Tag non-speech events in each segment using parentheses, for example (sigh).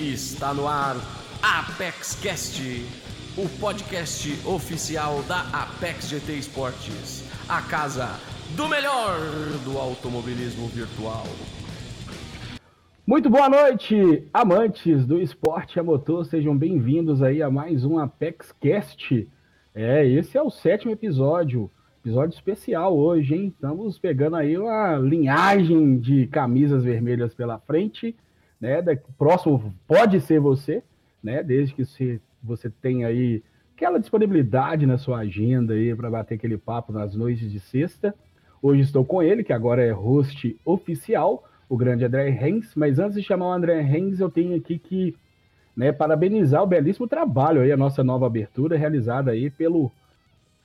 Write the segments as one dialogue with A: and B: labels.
A: Está no ar Apex Cast, o podcast oficial da Apex GT Esportes, a casa do melhor do automobilismo virtual.
B: Muito boa noite, amantes do esporte a motor, sejam bem-vindos aí a mais um Apex Cast. É, esse é o sétimo episódio, episódio especial hoje, hein? Estamos pegando aí uma linhagem de camisas vermelhas pela frente, né? Próximo pode ser você, né? Desde que você, você tenha aí aquela disponibilidade na sua agenda aí para bater aquele papo nas noites de sexta. Hoje estou com ele, que agora é host oficial o grande André Renz, mas antes de chamar o André Renz, eu tenho aqui que né, parabenizar o belíssimo trabalho aí, a nossa nova abertura realizada aí pelo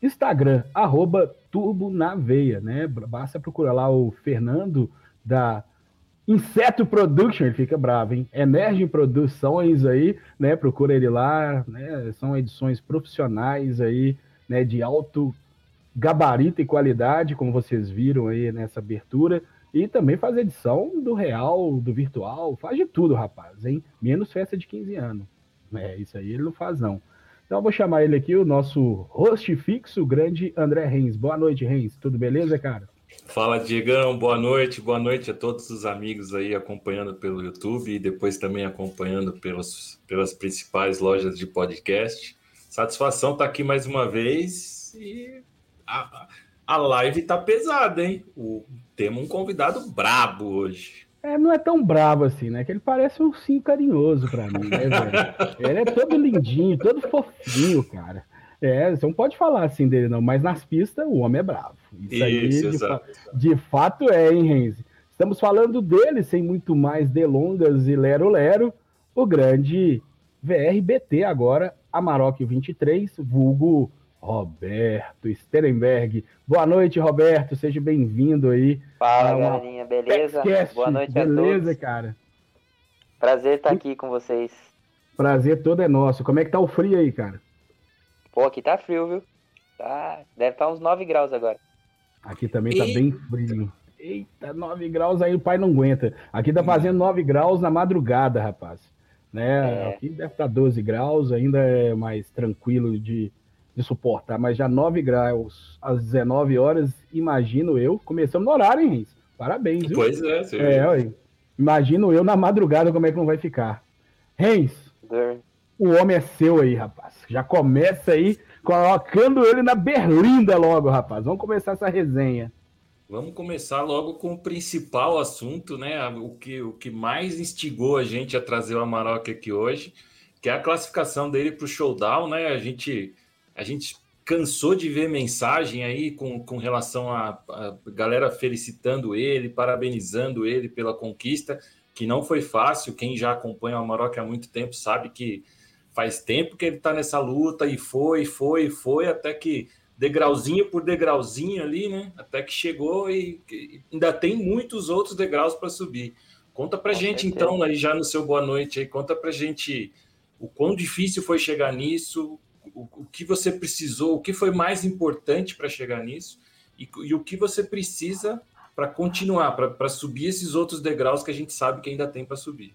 B: Instagram, arroba Turbo na Veia, né? Basta procurar lá o Fernando da Inseto Production, fica bravo, hein? Emergem Produções aí, né? Procura ele lá, né? São edições profissionais aí, né? De alto gabarito e qualidade, como vocês viram aí nessa abertura. E também faz edição do real, do virtual, faz de tudo, rapaz, hein? Menos festa de 15 anos. É, isso aí ele não faz, não. Então vou chamar ele aqui, o nosso host fixo, o grande André Reis. Boa noite, Reis. Tudo beleza, cara?
C: Fala, Diegão. Boa noite. Boa noite a todos os amigos aí acompanhando pelo YouTube e depois também acompanhando pelos, pelas principais lojas de podcast. Satisfação estar tá aqui mais uma vez e a, a live tá pesada, hein? O temos um convidado brabo hoje.
B: É, não é tão brabo assim, né? Que ele parece um sim carinhoso pra mim, né, velho? (laughs) ele é todo lindinho, todo fofinho, cara. É, você não pode falar assim dele, não, mas nas pistas o homem é bravo. Isso, Isso aí, de, fa de, fato, é, hein, Renzi? Estamos falando dele, sem muito mais delongas e lero-lero, o grande VRBT agora, Amarok 23, vulgo Roberto Sterenberg. Boa noite, Roberto. Seja bem-vindo aí.
D: Fala, galerinha. Beleza?
B: Podcast. Boa noite Beleza, a todos. Beleza, cara.
D: Prazer estar aqui com vocês.
B: Prazer todo é nosso. Como é que tá o frio aí, cara?
D: Pô, aqui tá frio, viu? Tá, deve estar tá uns 9 graus agora.
B: Aqui também tá bem frio. Eita, 9 graus aí o pai não aguenta. Aqui tá fazendo 9 graus na madrugada, rapaz. Né? É. Aqui deve estar tá 12 graus, ainda é mais tranquilo de de suportar, mas já 9 graus às 19 horas, imagino eu, começando no horário, hein, Rins? Parabéns, viu?
C: Pois é,
B: sim. É, ué. Imagino eu na madrugada como é que não vai ficar. Rens, o homem é seu aí, rapaz. Já começa aí colocando ele na berlinda logo, rapaz. Vamos começar essa resenha.
C: Vamos começar logo com o principal assunto, né? O que, o que mais instigou a gente a trazer o Amarok aqui hoje, que é a classificação dele para o showdown, né? A gente a gente cansou de ver mensagem aí com, com relação a, a galera felicitando ele, parabenizando ele pela conquista, que não foi fácil. Quem já acompanha o Amarok há muito tempo sabe que faz tempo que ele está nessa luta e foi, foi, foi, até que degrauzinho por degrauzinho ali, né? Até que chegou e, e ainda tem muitos outros degraus para subir. Conta Com gente certeza. então, aí já no seu boa noite aí, conta pra gente o quão difícil foi chegar nisso, o, o que você precisou, o que foi mais importante para chegar nisso e, e, o que você precisa para continuar, para subir esses outros degraus que a gente sabe que ainda tem para subir.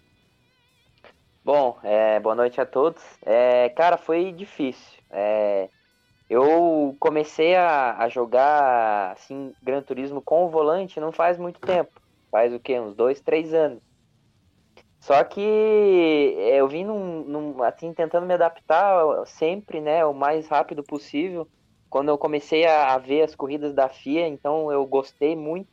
D: Bom, é, boa noite a todos. É, cara, foi difícil. É, eu comecei a, a, jogar assim Gran Turismo com o volante não faz muito tempo. Faz o quê? Uns dois, três anos. Só que eu vim num, num, assim, tentando me adaptar sempre, né, o mais rápido possível. Quando eu comecei a, a, ver as corridas da FIA, então eu gostei muito.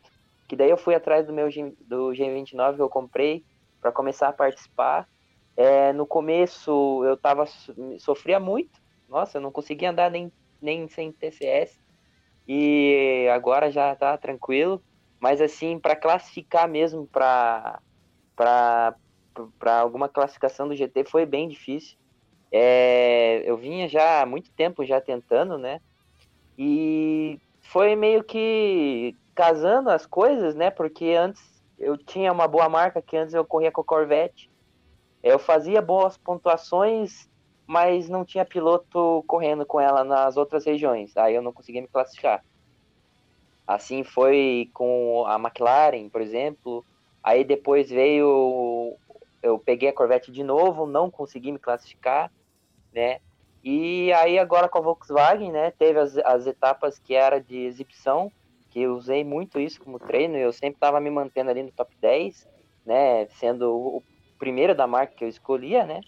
D: Que daí eu fui atrás do meu do G29 que eu comprei para começar a participar. É, no começo eu tava sofria muito. Nossa, eu não conseguia andar nem, nem sem TCS. E agora já tá tranquilo. Mas assim, para classificar mesmo para para alguma classificação do GT foi bem difícil. É, eu vinha já há muito tempo já tentando, né? E foi meio que casando as coisas, né? Porque antes eu tinha uma boa marca, que antes eu corria com a Corvette. Eu fazia boas pontuações, mas não tinha piloto correndo com ela nas outras regiões. Aí eu não conseguia me classificar. Assim foi com a McLaren, por exemplo. Aí depois veio eu peguei a Corvette de novo, não consegui me classificar, né? E aí agora com a Volkswagen, né, teve as, as etapas que era de exibição, que eu usei muito isso como treino, eu sempre estava me mantendo ali no top 10, né, sendo o primeiro da marca que eu escolhia, né?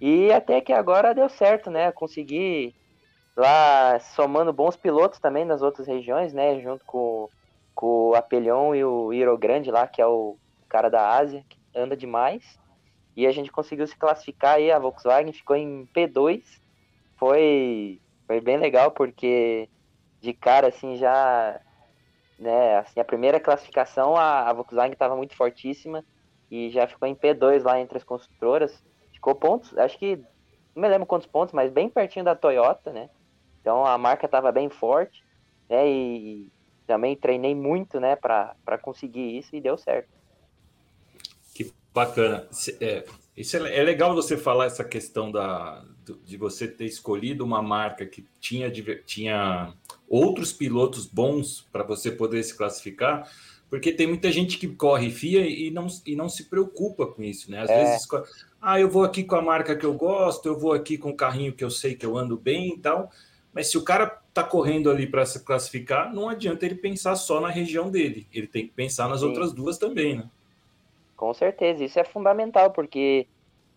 D: E até que agora deu certo, né? Consegui lá somando bons pilotos também nas outras regiões, né, junto com, com o Apelhão e o Iro Grande lá, que é o cara da Ásia, que anda demais. E a gente conseguiu se classificar aí, a Volkswagen ficou em P2, foi, foi bem legal, porque de cara, assim, já, né, assim, a primeira classificação, a, a Volkswagen estava muito fortíssima, e já ficou em P2 lá entre as construtoras, ficou pontos, acho que, não me lembro quantos pontos, mas bem pertinho da Toyota, né, então a marca estava bem forte, né, e também treinei muito, né, para conseguir isso, e deu certo.
C: Que bacana. É, isso é, é legal você falar essa questão da, de você ter escolhido uma marca que tinha, tinha outros pilotos bons para você poder se classificar, porque tem muita gente que corre FIA e não, e não se preocupa com isso, né? Às é. vezes, ah, eu vou aqui com a marca que eu gosto, eu vou aqui com o carrinho que eu sei que eu ando bem e tal, mas se o cara tá correndo ali para se classificar, não adianta ele pensar só na região dele, ele tem que pensar nas Sim. outras duas também, né?
D: Com certeza, isso é fundamental, porque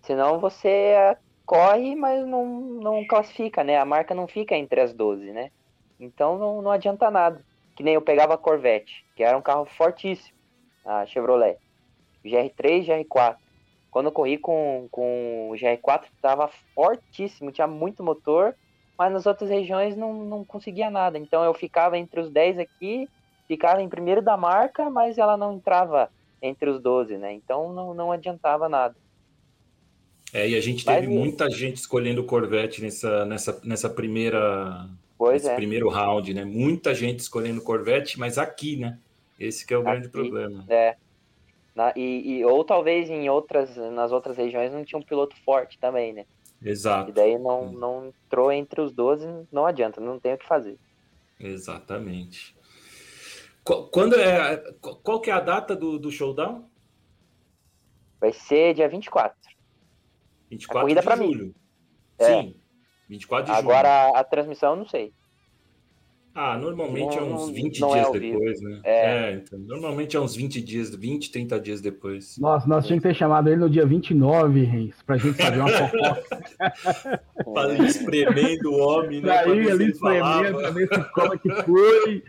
D: senão você corre, mas não, não classifica, né? A marca não fica entre as 12, né? Então não, não adianta nada. Que nem eu pegava a Corvette, que era um carro fortíssimo, a Chevrolet. GR3, GR4. Quando eu corri com, com o GR4, estava fortíssimo, tinha muito motor, mas nas outras regiões não, não conseguia nada. Então eu ficava entre os 10 aqui, ficava em primeiro da marca, mas ela não entrava entre os 12, né? Então não, não adiantava nada.
C: É, e a gente teve Mas, muita gente escolhendo Corvette nessa, nessa, nessa primeira
D: nesse
C: é. primeiro round, né? Muita gente escolhendo Corvette, mas aqui, né? Esse que é o aqui, grande problema.
D: É. Na, e, e, ou talvez em outras, nas outras regiões não tinha um piloto forte também, né?
C: Exato.
D: E daí não, não entrou entre os 12, não adianta, não tem o que fazer.
C: Exatamente. Quando é, qual que é a data do, do showdown?
D: Vai ser dia 24.
C: 24 a corrida de julho. Mim. É. Sim, 24 de
D: Agora, julho. Agora a transmissão não sei.
C: Ah, normalmente não, é uns 20 não, dias é depois, né? É. é. então, normalmente é uns 20 dias, 20, 30 dias depois.
B: Nossa, nós tínhamos que ter chamado ele no dia 29, Reis, pra gente fazer uma fofoca. (laughs)
C: Espremendo o homem, né?
B: Aí, ali espremendo, pra ver se como é que foi,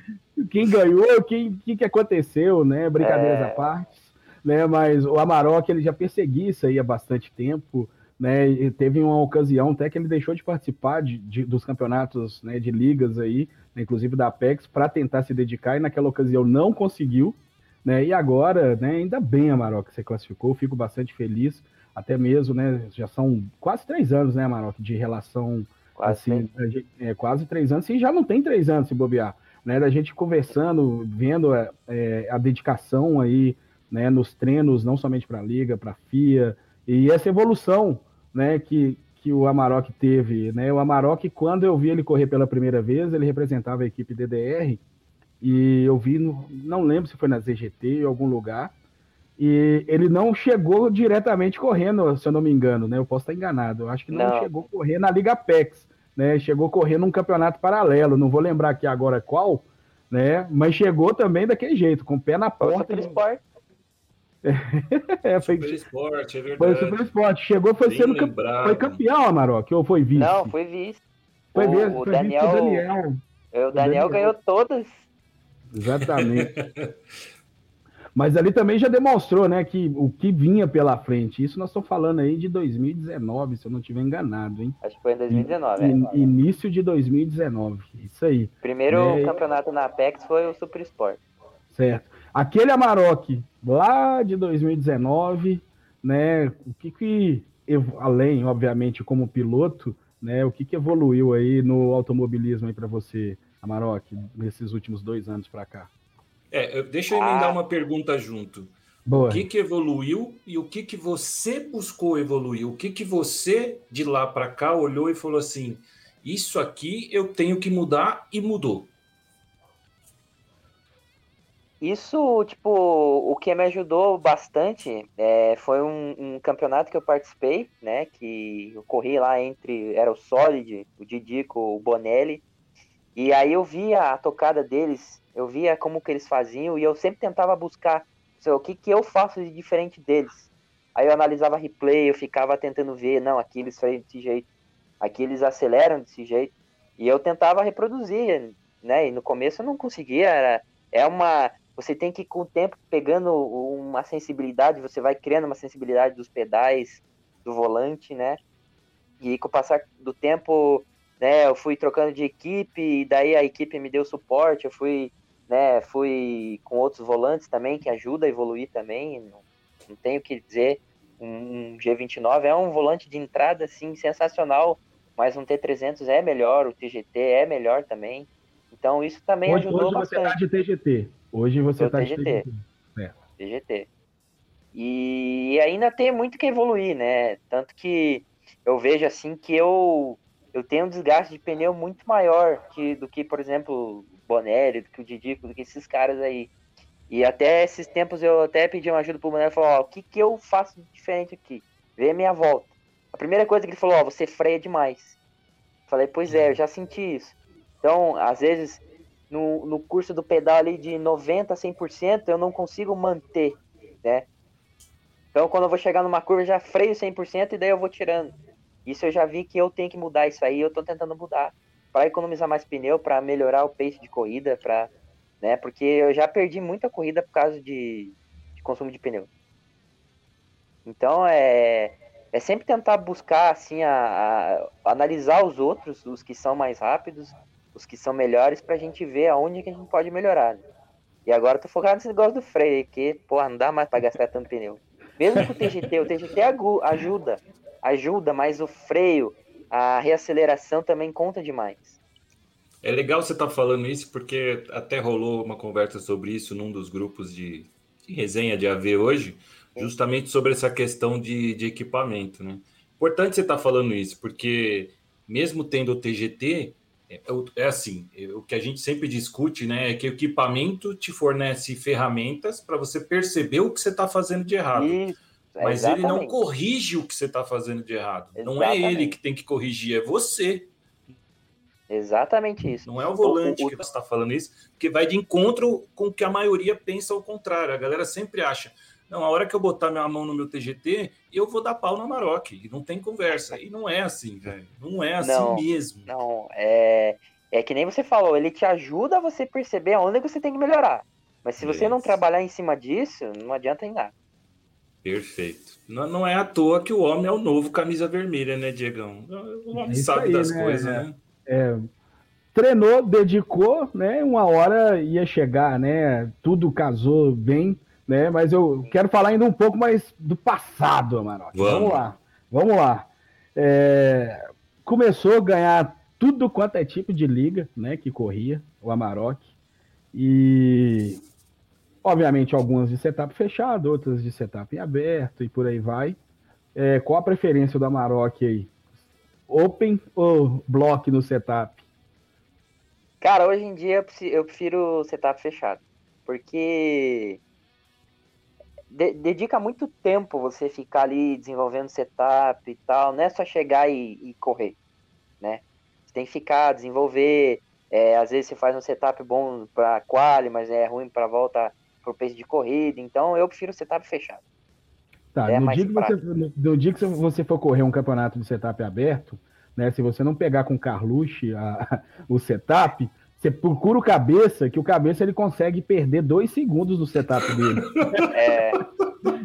B: quem ganhou, o que, que, que aconteceu, né? Brincadeiras é. à parte. Né, mas o Amarok ele já perseguia isso aí há bastante tempo né? E teve uma ocasião até que ele deixou de participar de, de dos campeonatos né, de ligas aí, né, inclusive da Apex, para tentar se dedicar, e naquela ocasião não conseguiu. Né, e agora, né, ainda bem, Amarok, que você classificou, fico bastante feliz, até mesmo, né, já são quase três anos, né, Amarok, de relação, quase, assim, é, quase três anos, e já não tem três anos se bobear, né, da gente conversando, vendo é, é a dedicação aí, né, nos treinos, não somente para a Liga, para a FIA, e essa evolução né, que, que o Amarok teve. Né? O Amarok, quando eu vi ele correr pela primeira vez, ele representava a equipe DDR, e eu vi, no, não lembro se foi na ZGT ou algum lugar, e ele não chegou diretamente correndo, se eu não me engano, né? Eu posso estar enganado. Eu acho que não, não. chegou a correr na Liga Apex, né? Chegou a correr num campeonato paralelo, não vou lembrar aqui agora qual, né? Mas chegou também daquele jeito, com o pé na porta. De... (laughs)
C: é, foi Super Esporte, é verdade.
B: Foi Super Esporte. Chegou, foi Bem sendo lembrado. foi campeão, Amarok, ou foi vice?
D: Não, foi vice.
B: Foi, vice, o, foi
D: Daniel, vice Daniel. O Daniel, Daniel ganhou todas.
B: Exatamente. (laughs) Mas ali também já demonstrou, né, que o que vinha pela frente. Isso nós estamos falando aí de 2019, se eu não estiver enganado, hein?
D: Acho que foi em 2019.
B: In, é. Início de 2019, isso aí.
D: Primeiro é... campeonato na Apex foi o Super Sport.
B: Certo. Aquele Amarok lá de 2019, né? O que que além, obviamente, como piloto, né? O que que evoluiu aí no automobilismo aí para você, Amarok, nesses últimos dois anos para cá?
C: É, deixa eu emendar ah. uma pergunta junto. Boa. O que que evoluiu e o que que você buscou evoluir? O que que você de lá para cá olhou e falou assim: isso aqui eu tenho que mudar e mudou?
D: Isso, tipo, o que me ajudou bastante é, foi um, um, campeonato que eu participei, né? Que eu corri lá entre. Era o Solid, o Didico, o Bonelli. E aí eu via a tocada deles, eu via como que eles faziam, e eu sempre tentava buscar o que, que eu faço de diferente deles. Aí eu analisava replay, eu ficava tentando ver, não, aqui eles fazem desse jeito, aqui eles aceleram desse jeito. E eu tentava reproduzir, né? E no começo eu não conseguia, era, é uma você tem que, com o tempo, pegando uma sensibilidade, você vai criando uma sensibilidade dos pedais, do volante, né? E com o passar do tempo, né, eu fui trocando de equipe, e daí a equipe me deu suporte, eu fui, né, fui com outros volantes também, que ajuda a evoluir também, não, não tenho o que dizer. Um, um G29 é um volante de entrada, assim, sensacional, mas um T300 é melhor, o TGT é melhor também. Então isso também
B: hoje,
D: ajudou
B: hoje
D: bastante.
B: você tá de TGT. Hoje você está de TGT.
D: É. TGT. E ainda tem muito que evoluir, né? Tanto que eu vejo assim que eu eu tenho um desgaste de pneu muito maior que, do que, por exemplo, o Bonelli, do que o Didico, do que esses caras aí. E até esses tempos eu até pedi uma ajuda pro Bonelli e falou, ó, o que que eu faço diferente aqui? Vê a minha volta. A primeira coisa que ele falou, ó, você freia demais. Falei, pois é, eu já senti isso. Então, às vezes, no, no curso do pedal ali de 90% a 100%, eu não consigo manter, né? Então, quando eu vou chegar numa curva, eu já freio 100% e daí eu vou tirando. Isso eu já vi que eu tenho que mudar isso aí, eu tô tentando mudar. para economizar mais pneu, para melhorar o pace de corrida, para né? Porque eu já perdi muita corrida por causa de, de consumo de pneu. Então, é, é sempre tentar buscar, assim, a, a, analisar os outros, os que são mais rápidos, os que são melhores pra gente ver aonde que a gente pode melhorar. Né? E agora eu tô focado nesse negócio do freio, que, porra, não dá mais pra gastar tanto pneu. Mesmo com o TGT, o TGT ajuda, ajuda, mas o freio, a reaceleração também conta demais.
C: É legal você estar tá falando isso, porque até rolou uma conversa sobre isso num dos grupos de, de resenha de AV hoje, justamente sobre essa questão de, de equipamento, né? Importante você estar tá falando isso, porque mesmo tendo o TGT, é, é, assim, é, o que a gente sempre discute, né, é que o equipamento te fornece ferramentas para você perceber o que você está fazendo de errado. Isso, mas exatamente. ele não corrige o que você está fazendo de errado. Exatamente. Não é ele que tem que corrigir, é você.
D: Exatamente isso.
C: Não é o volante o, o, que você está falando isso, porque vai de encontro com o que a maioria pensa ao contrário. A galera sempre acha, não, a hora que eu botar minha mão no meu TGT, eu vou dar pau na Maroc. Não tem conversa. E não é assim, velho. Não é assim
D: não,
C: mesmo.
D: Não, é, é que nem você falou, ele te ajuda a você perceber aonde você tem que melhorar. Mas se você não trabalhar em cima disso, não adianta em nada.
C: Perfeito. Não, não é à toa que o homem é o novo camisa vermelha, né, Diegão? O homem é sabe aí, das né? coisas, é, né?
B: É, treinou, dedicou, né? Uma hora ia chegar, né? Tudo casou bem né? Mas eu quero falar ainda um pouco mais do passado, Amarok. Vamos. Vamos lá, vamos lá. É, começou a ganhar tudo quanto é tipo de liga, né? Que corria o Amarok e obviamente algumas de setup fechado, outras de setup em aberto e por aí vai. É, qual a preferência do Amarok aí? Open ou block no setup?
D: Cara, hoje em dia eu prefiro setup fechado, porque de, dedica muito tempo você ficar ali desenvolvendo setup e tal, não é só chegar e, e correr, né? Você tem que ficar, desenvolver, é, às vezes você faz um setup bom para quali, mas é ruim para volta pro pace de corrida, então eu prefiro setup fechado.
B: Tá, é no, dia que você, no, dia que você for correr um campeonato de setup aberto, né, se você não pegar com a, (laughs) o setup, você procura o cabeça, que o cabeça ele consegue perder dois segundos no setup dele. (laughs) É.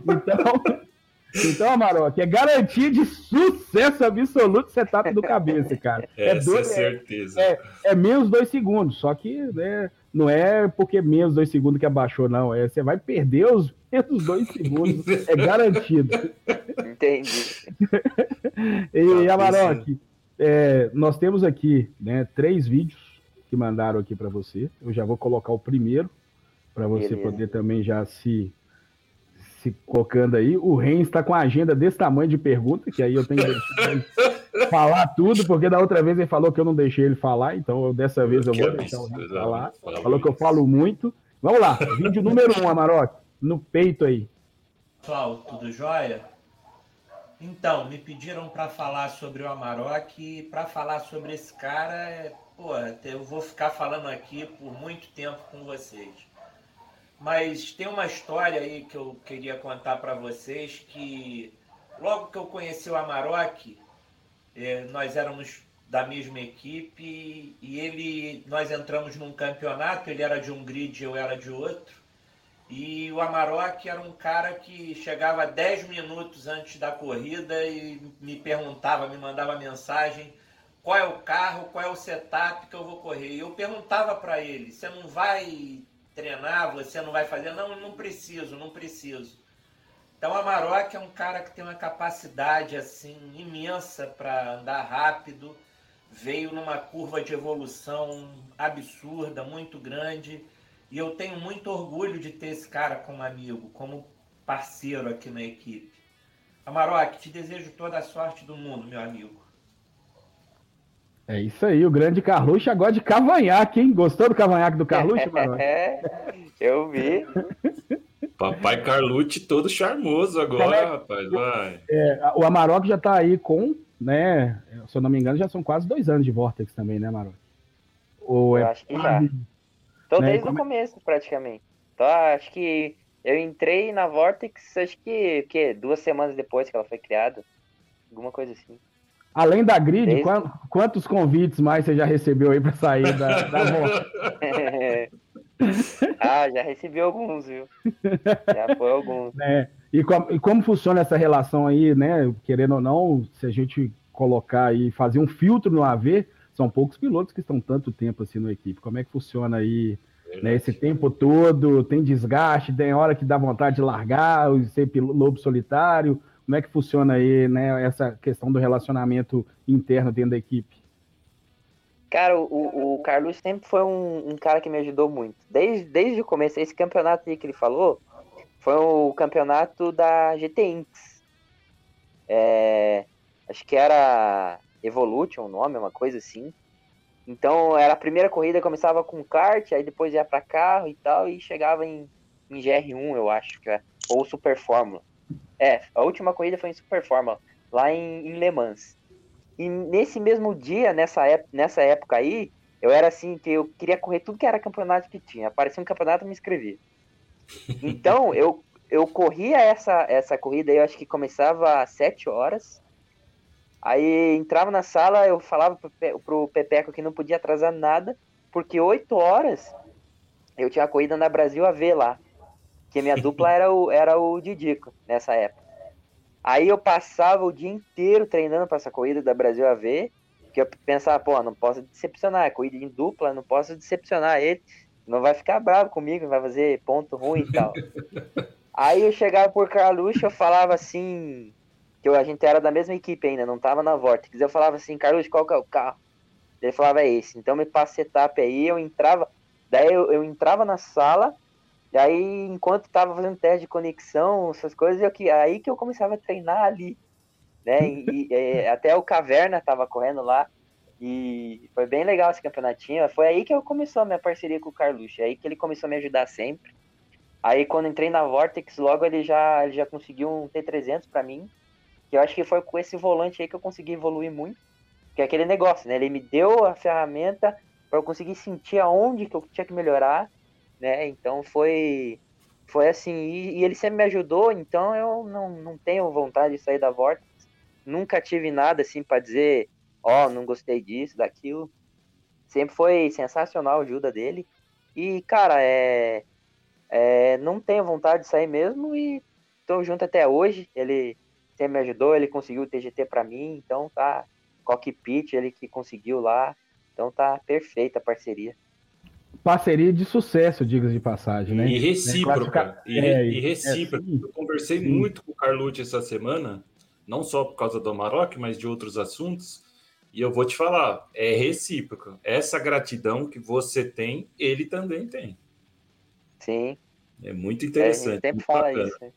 B: então, então, Amarok, é garantia de sucesso absoluto setup do cabeça, cara.
C: É, dois, é certeza.
B: É, é, menos dois segundos, só que né, não é porque menos dois segundos que abaixou, não. É, você vai perder os menos dois segundos, é garantido.
D: Entendi. (laughs)
B: e, Amarok, é, nós temos aqui né, três vídeos que mandaram aqui para você. Eu já vou colocar o primeiro para você Beleza. poder também já se se colocando aí. O Ren está com a agenda desse tamanho de pergunta, que aí eu tenho que (laughs) falar tudo, porque da outra vez ele falou que eu não deixei ele falar, então eu, dessa vez eu vou deixar o Ren falar. Falou que eu falo muito. Vamos lá, vídeo número um, Amarok, no peito aí.
E: Pessoal, tudo jóia? Então, me pediram para falar sobre o Amarok e para falar sobre esse cara, é, pô, eu vou ficar falando aqui por muito tempo com vocês. Mas tem uma história aí que eu queria contar para vocês que logo que eu conheci o Amarok, é, nós éramos da mesma equipe e ele nós entramos num campeonato, ele era de um grid, eu era de outro. E o Amarok era um cara que chegava 10 minutos antes da corrida e me perguntava, me mandava mensagem: qual é o carro, qual é o setup que eu vou correr. E eu perguntava para ele: você não vai treinar, você não vai fazer? Não, não preciso, não preciso. Então, o Amarok é um cara que tem uma capacidade assim imensa para andar rápido, veio numa curva de evolução absurda, muito grande e eu tenho muito orgulho de ter esse cara como amigo, como parceiro aqui na equipe. Amarok, te desejo toda a sorte do mundo, meu amigo.
B: É isso aí, o grande Carluxo agora de cavanhaque, hein? Gostou do cavanhaque do Carluxo, (laughs) Amarok?
D: É, eu vi.
C: Papai Carlucci todo charmoso agora, é, rapaz, vai.
B: É, o Amarok já tá aí com, né, se eu não me engano, já são quase dois anos de Vortex também, né, Amarok?
D: Ou eu é acho que já. Tô né? desde o começo, praticamente. Então, acho que eu entrei na Vortex, acho que, que duas semanas depois que ela foi criada. Alguma coisa assim.
B: Além da grid, quantos convites mais você já recebeu aí para sair da, da (laughs)
D: ah, já recebi alguns, viu? Já foi alguns. (laughs)
B: É, e, com, e como funciona essa relação aí, né? Querendo ou não, se a gente colocar aí, fazer um filtro no AV, são poucos pilotos que estão tanto tempo assim na equipe. Como é que funciona aí né, esse tempo todo? Tem desgaste, tem hora que dá vontade de largar, ser lobo solitário. Como é que funciona aí né, essa questão do relacionamento interno dentro da equipe?
D: Cara, o, o Carlos sempre foi um, um, cara que me ajudou muito. Desde, desde o começo, esse campeonato aí que ele falou foi o campeonato da GT Inks. É, acho que era Evolution, o nome, uma coisa assim. Então era a primeira corrida, começava com kart, aí depois ia para carro e tal, e chegava em, em GR1, eu acho, que é, ou Super Fórmula. É, a última corrida foi em Super Fórmula, lá em, em Le Mans. E nesse mesmo dia, nessa, época, nessa época aí, eu era assim, que eu queria correr tudo que era campeonato que tinha. Aparecia um campeonato, eu me inscrevia. (laughs) Então, eu, eu corria essa, essa corrida, eu acho que começava às 7 horas, Aí entrava na sala, eu falava pro, pro Pepeco que não podia atrasar nada, porque 8 horas eu tinha a corrida na Brasil a ver lá. Que minha dupla era o, era o Didico nessa época. Aí eu passava o dia inteiro treinando para essa corrida da Brasil a ver, que eu pensava, pô, não posso decepcionar, é corrida em dupla, não posso decepcionar ele, não vai ficar bravo comigo, vai fazer ponto ruim e tal. (laughs) Aí eu chegava por Carluxo, eu falava assim, que a gente era da mesma equipe ainda, não tava na Vortex. Eu falava assim, Carlos, qual que é o carro? Ele falava, é esse. Então me passa etapa aí, eu entrava, daí eu, eu entrava na sala, e aí enquanto tava fazendo teste de conexão, essas coisas, eu, que, aí que eu começava a treinar ali, né? E, e, (laughs) até o Caverna tava correndo lá, e foi bem legal esse campeonatinho. Foi aí que eu começou a minha parceria com o Carluxo, aí que ele começou a me ajudar sempre. Aí quando entrei na Vortex, logo ele já, ele já conseguiu um T300 para mim, que eu acho que foi com esse volante aí que eu consegui evoluir muito. Que é aquele negócio, né? Ele me deu a ferramenta para eu conseguir sentir aonde que eu tinha que melhorar, né? Então foi foi assim, e, e ele sempre me ajudou, então eu não, não tenho vontade de sair da Vortex. Nunca tive nada assim para dizer, ó, oh, não gostei disso, daquilo. Sempre foi sensacional a ajuda dele. E, cara, é, é não tenho vontade de sair mesmo e tô junto até hoje. Ele me ajudou, ele conseguiu o TGT para mim, então tá cockpit, ele que conseguiu lá, então tá perfeita a parceria.
B: Parceria de sucesso, diga de passagem, né?
C: E recíproca. É, e, é, e, recíproca. É, Eu conversei sim. muito com o Carlucci essa semana, não só por causa do Amarok, mas de outros assuntos. E eu vou te falar, é recíproca. Essa gratidão que você tem, ele também tem.
D: Sim.
C: É muito interessante. É,
D: sempre fala bacana. isso. Né?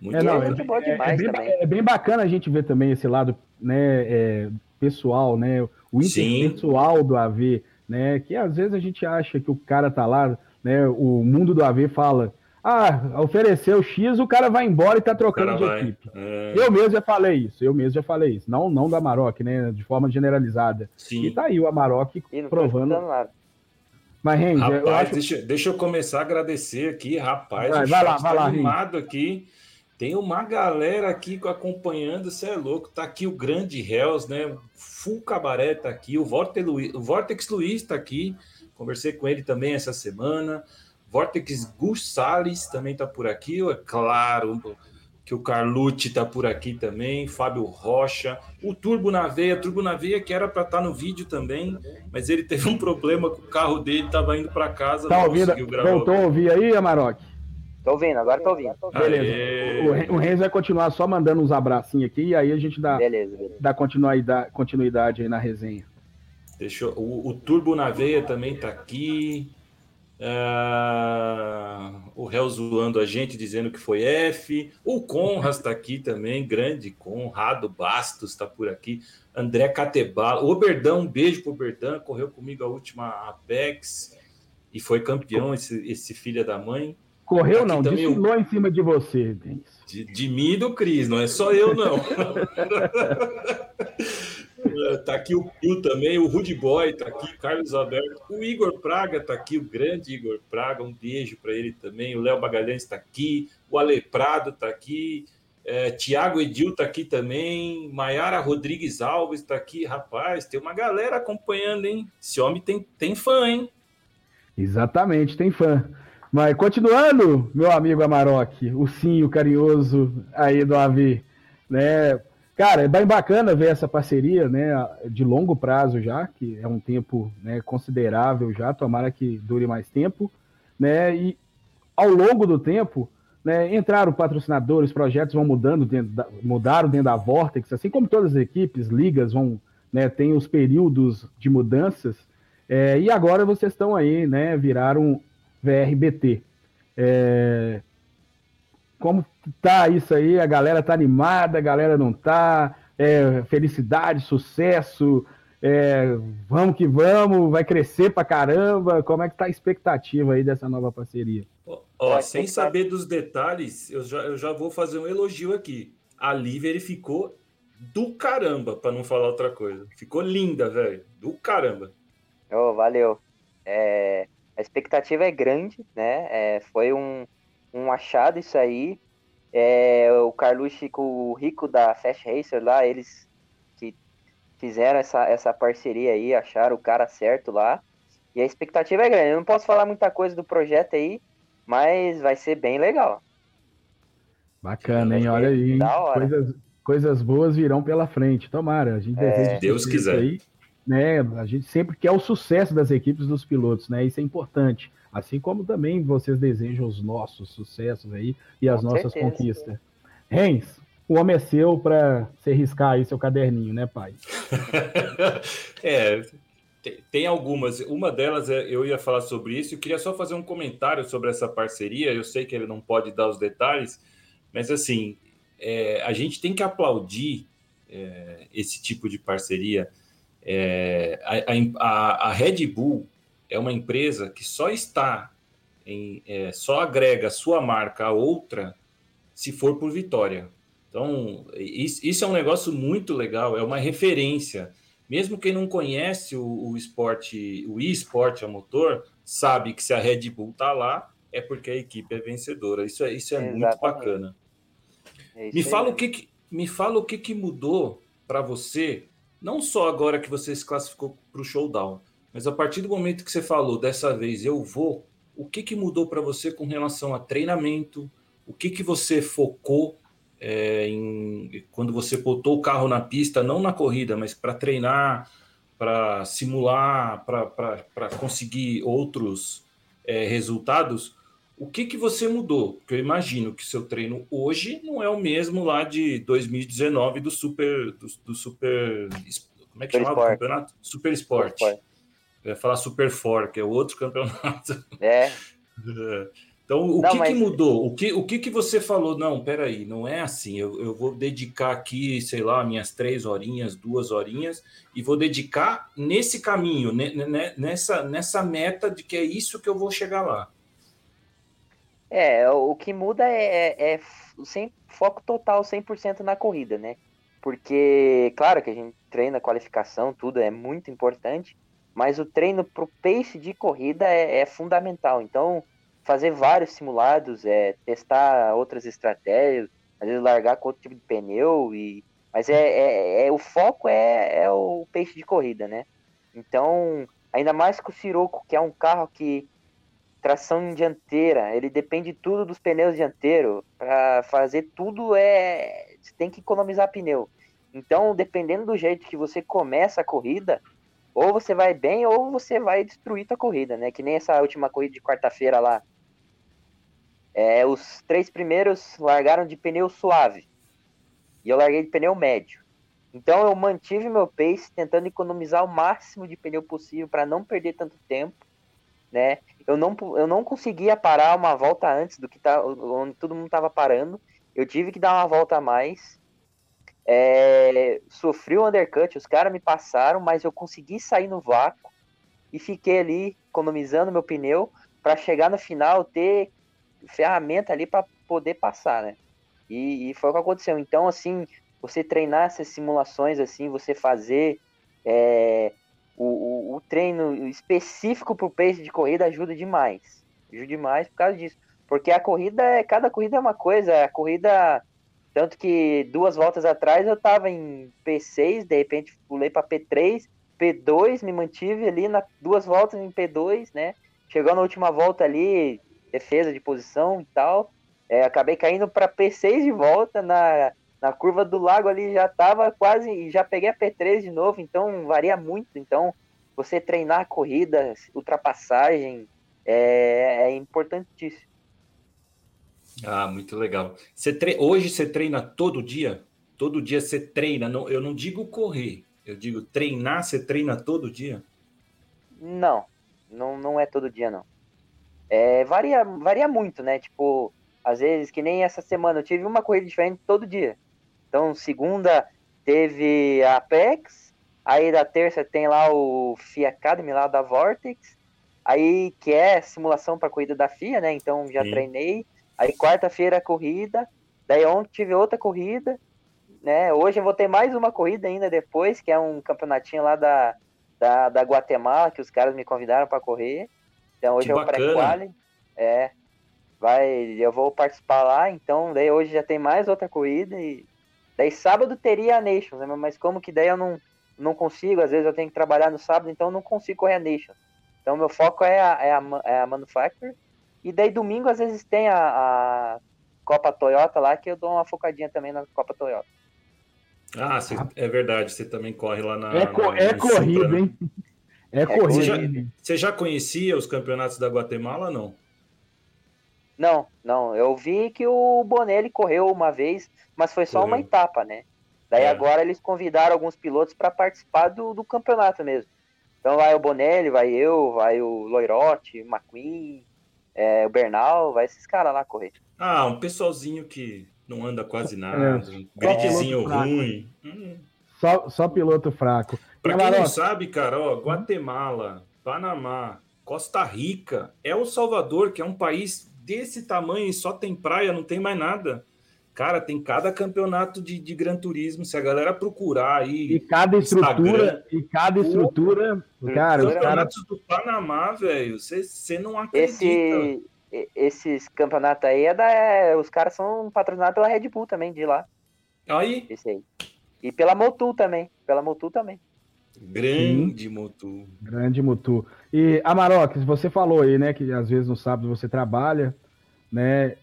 B: Muito, é, não, é, muito bom demais é, bem, também. É bem bacana a gente ver também esse lado né, é, pessoal, né? O interpessoal do AV, né? Que às vezes a gente acha que o cara tá lá né, o mundo do AV fala, ah, ofereceu X, o cara vai embora e tá trocando de vai. equipe. É... Eu mesmo já falei isso, eu mesmo já falei isso. Não, não do Amarok, né? De forma generalizada. Sim. E tá aí o Amarok provando.
C: Mas, Renzo, rapaz, eu acho... deixa, deixa eu começar a agradecer aqui, rapaz. Vai, vai lá, vai tá lá, animado aqui. Tem uma galera aqui acompanhando, você é louco. Tá aqui o grande Hells, né? Full Cabaré tá aqui, o Vortex Luiz, o Vortex Luiz tá aqui. Conversei com ele também essa semana. Vortex Gus Salles também tá por aqui, é claro que o Carlucci tá por aqui também, Fábio Rocha, o Turbo na Veia, Turbo na Veia que era para estar tá no vídeo também, mas ele teve um problema com o carro dele, tava indo para casa,
B: tá ouvindo? Voltou a ouvir aí, Amarok?
D: Tô ouvindo, agora tô ouvindo.
B: Beleza. O, o Renzo vai continuar só mandando uns abracinhos aqui e aí a gente dá, beleza, beleza. dá continuidade, continuidade aí na resenha.
C: Deixa eu, o, o Turbo na Veia também tá aqui. Uh, o réu zoando a gente, dizendo que foi F. O Conras está aqui também, grande Conrado Bastos está por aqui. André Catebala. O Berdão, um beijo pro Berdão, correu comigo a última Apex e foi campeão, esse, esse filho da mãe.
B: Correu aqui não, desfilou o... em cima de você,
C: de, de mim e do Cris, não é só eu, não. (laughs) tá aqui o Pio também, o Rudy Boy tá aqui, Carlos Alberto, o Igor Praga tá aqui, o grande Igor Praga, um beijo para ele também, o Léo Magalhães está aqui, o Ale Prado tá aqui, é, Tiago Edil tá aqui também, Maiara Rodrigues Alves tá aqui, rapaz, tem uma galera acompanhando, hein? Esse homem tem, tem fã, hein?
B: Exatamente, tem fã. Mas continuando, meu amigo Amarok, o sim, carinhoso aí do AV, né? Cara, é bem bacana ver essa parceria, né, de longo prazo já, que é um tempo né, considerável já, tomara que dure mais tempo, né, e ao longo do tempo, né, entraram patrocinadores, projetos vão mudando, dentro da, mudaram dentro da Vortex, assim como todas as equipes, ligas vão, né, tem os períodos de mudanças, é, e agora vocês estão aí, né, viraram VRBT. É, como tá isso aí? A galera tá animada, a galera não tá? É, felicidade, sucesso, é, vamos que vamos, vai crescer pra caramba. Como é que tá a expectativa aí dessa nova parceria?
C: Ó, sem saber dos detalhes, eu já, eu já vou fazer um elogio aqui. A Livery ficou do caramba, para não falar outra coisa. Ficou linda, velho. Do caramba.
D: Oh, valeu. É, a expectativa é grande, né? É, foi um, um achado isso aí. É, o Carlucci com o Rico da Fast Racer lá, eles que fizeram essa, essa parceria aí, acharam o cara certo lá. E a expectativa é grande. Eu não posso falar muita coisa do projeto aí, mas vai ser bem legal.
B: Bacana, hein? Olha aí. Coisas, coisas boas virão pela frente. Tomara. A gente
C: é... deseja. Deus quiser. Aí,
B: né? A gente sempre quer o sucesso das equipes dos pilotos, né? Isso é importante. Assim como também vocês desejam os nossos sucessos aí e as Com nossas certeza. conquistas. Rens, o homem é seu para você riscar aí seu caderninho, né, pai? (laughs)
C: é, tem algumas. Uma delas é, eu ia falar sobre isso. Eu queria só fazer um comentário sobre essa parceria. Eu sei que ele não pode dar os detalhes, mas assim, é, a gente tem que aplaudir é, esse tipo de parceria. É, a, a, a, Red Bull é uma empresa que só está em, é, só agrega sua marca a outra se for por vitória. Então, isso, isso é um negócio muito legal, é uma referência. Mesmo quem não conhece o, o esporte, o e-esporte a motor, sabe que se a Red Bull está lá, é porque a equipe é vencedora. Isso é, isso é muito bacana. É me, fala o que, que, me fala o que, que mudou para você, não só agora que você se classificou para o showdown, mas a partir do momento que você falou, dessa vez eu vou, o que, que mudou para você com relação a treinamento? O que, que você focou é, em, quando você botou o carro na pista, não na corrida, mas para treinar, para simular, para conseguir outros é, resultados? O que, que você mudou? Porque eu imagino que seu treino hoje não é o mesmo lá de 2019 do Super. Do, do super como é que super chamava o campeonato? Super Sport. Super Sport. Eu ia falar Super For, que é outro campeonato.
D: É. (laughs)
C: Então, o não, que, mas... que mudou? O que, o que, que você falou? Não, peraí, não é assim. Eu, eu vou dedicar aqui, sei lá, minhas três horinhas, duas horinhas, e vou dedicar nesse caminho, nessa, nessa meta de que é isso que eu vou chegar lá.
D: É, o que muda é, é, é sem, foco total 100% na corrida, né? Porque, claro que a gente treina qualificação, tudo é muito importante, mas o treino pro pace de corrida é, é fundamental. Então, fazer vários simulados, é, testar outras estratégias, às vezes largar com outro tipo de pneu, e, mas é, é, é o foco é, é o peixe de corrida, né? Então, ainda mais com o Siroco, que é um carro que tração dianteira, ele depende tudo dos pneus dianteiros, para fazer tudo é você tem que economizar pneu. Então, dependendo do jeito que você começa a corrida, ou você vai bem ou você vai destruir a corrida, né? Que nem essa última corrida de quarta-feira lá, é, os três primeiros largaram de pneu suave. E eu larguei de pneu médio. Então eu mantive meu pace tentando economizar o máximo de pneu possível para não perder tanto tempo, né? Eu não, eu não conseguia parar uma volta antes do que tá, onde todo mundo estava parando. Eu tive que dar uma volta a mais. É, sofri o undercut, os caras me passaram, mas eu consegui sair no vácuo e fiquei ali economizando meu pneu para chegar no final ter ferramenta ali para poder passar, né? E, e, foi o que aconteceu. Então, assim, você treinar essas simulações, assim, você fazer é, o, o, o, treino específico para o pace de corrida ajuda demais. Ajuda demais por causa disso. Porque a corrida, é cada corrida é uma coisa. A corrida, tanto que duas voltas atrás eu estava em P6, de repente pulei para P3, P2, me mantive ali na duas voltas em P2, né? Chegou na última volta ali, defesa de posição e tal. É, acabei caindo para P6 de volta na, na curva do lago ali já tava quase já peguei a P3 de novo, então varia muito. Então você treinar a corrida, ultrapassagem é, é importantíssimo.
C: Ah, muito legal. Você tre... Hoje você treina todo dia? Todo dia você treina? Não, eu não digo correr, eu digo treinar. Você treina todo dia?
D: Não, não, não é todo dia não. É, varia, varia muito, né? Tipo, às vezes, que nem essa semana, eu tive uma corrida diferente todo dia. Então, segunda teve a Apex, aí da terça tem lá o FIA Academy, lá da Vortex, aí que é simulação para corrida da FIA, né? Então já Sim. treinei. Aí quarta-feira a corrida, daí ontem tive outra corrida, né? Hoje eu vou ter mais uma corrida ainda depois, que é um campeonatinho lá da, da, da Guatemala, que os caras me convidaram para correr. Então hoje que é o pré-quali. É. Vai, eu vou participar lá, então daí hoje já tem mais outra corrida e daí sábado teria a Nations, né? mas como que daí eu não, não consigo, às vezes eu tenho que trabalhar no sábado, então eu não consigo correr a Nations. Então meu foco é a, é a, é a Manufacture e daí domingo às vezes tem a, a Copa Toyota lá que eu dou uma focadinha também na Copa Toyota.
C: Ah, cê, é verdade, você também corre lá na.
B: É, co
C: na,
B: é corrida, né? hein? (laughs) É corrida. Você
C: já, você já conhecia os campeonatos da Guatemala não?
D: Não, não. Eu vi que o Bonelli correu uma vez, mas foi só correu. uma etapa, né? Daí é. agora eles convidaram alguns pilotos para participar do, do campeonato mesmo. Então vai o Bonelli, vai eu, vai o Loirotti, o McQueen, é, o Bernal, vai esses caras lá correr.
C: Ah, um pessoalzinho que não anda quase nada, é. um gridzinho ruim. Hum.
B: Só, só piloto fraco.
C: Para quem não sabe, cara, ó, Guatemala, Panamá, Costa Rica, é o Salvador, que é um país desse tamanho e só tem praia, não tem mais nada. Cara, tem cada campeonato de, de Gran Turismo. Se a galera procurar aí.
B: E cada estrutura, e cada estrutura. Pô, cara, os caras.
C: do Panamá, velho, você não acredita.
D: Esse, esses campeonatos aí é da. É, os caras são patrocinados pela Red Bull também, de lá.
C: Aí.
D: Esse aí. E pela Motul também. Pela Motul também.
C: Grande Motu.
B: Grande Motu. E Amarok, você falou aí, né, que às vezes no sábado você trabalha, né?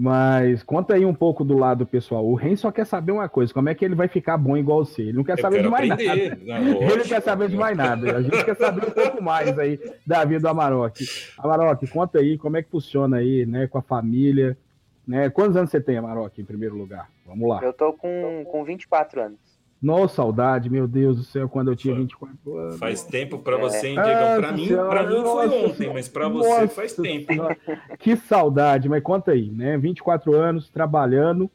B: Mas conta aí um pouco do lado pessoal. O Ren só quer saber uma coisa: como é que ele vai ficar bom igual você? Ele não quer Eu saber de mais aprender. nada. Não, ele não quer saber de mais nada. A gente quer saber um pouco mais aí da vida do Amarok. Amarok, conta aí como é que funciona aí, né, com a família. Né? Quantos anos você tem, Amarok, em primeiro lugar? Vamos lá.
D: Eu tô com, com 24 anos.
B: Nossa, saudade, meu Deus do céu, quando eu tinha 24 anos.
C: Faz tempo para você, hein, Diego? Para mim, para mim foi
B: nossa
C: ontem, mas para você
B: Nossa
C: faz tempo.
B: Senhora, Que saudade, mas conta aí, né? 24 anos trabalhando,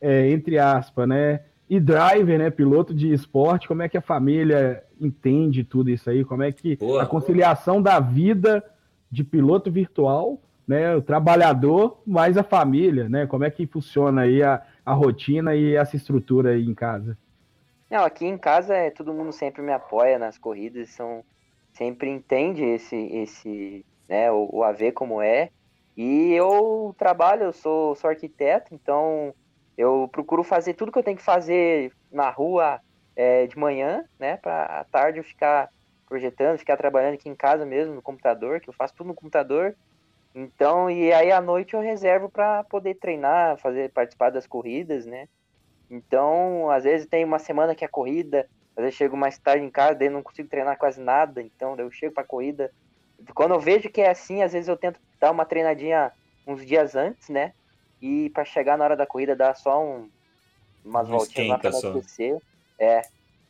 B: é, entre aspas, né? E driver, né? Piloto de esporte, como é que a família entende tudo isso aí? Como é que
C: Boa.
B: a conciliação da vida de piloto virtual, né? O trabalhador, mais a família, né? Como é que funciona aí a, a rotina e essa estrutura aí em casa?
D: Não, aqui em casa é todo mundo sempre me apoia nas corridas, são sempre entende esse esse, né, o, o AV como é. E eu trabalho, eu sou, sou arquiteto, então eu procuro fazer tudo que eu tenho que fazer na rua é, de manhã, né, para à tarde eu ficar projetando, ficar trabalhando aqui em casa mesmo no computador, que eu faço tudo no computador. Então, e aí à noite eu reservo para poder treinar, fazer participar das corridas, né? Então, às vezes tem uma semana que é corrida, às vezes chego mais tarde em casa, daí não consigo treinar quase nada, então eu chego para corrida. Quando eu vejo que é assim, às vezes eu tento dar uma treinadinha uns dias antes, né? E para chegar na hora da corrida dar só um, umas
C: Um
D: voltinhas lá para
C: esquenta só.
D: aquecer. É,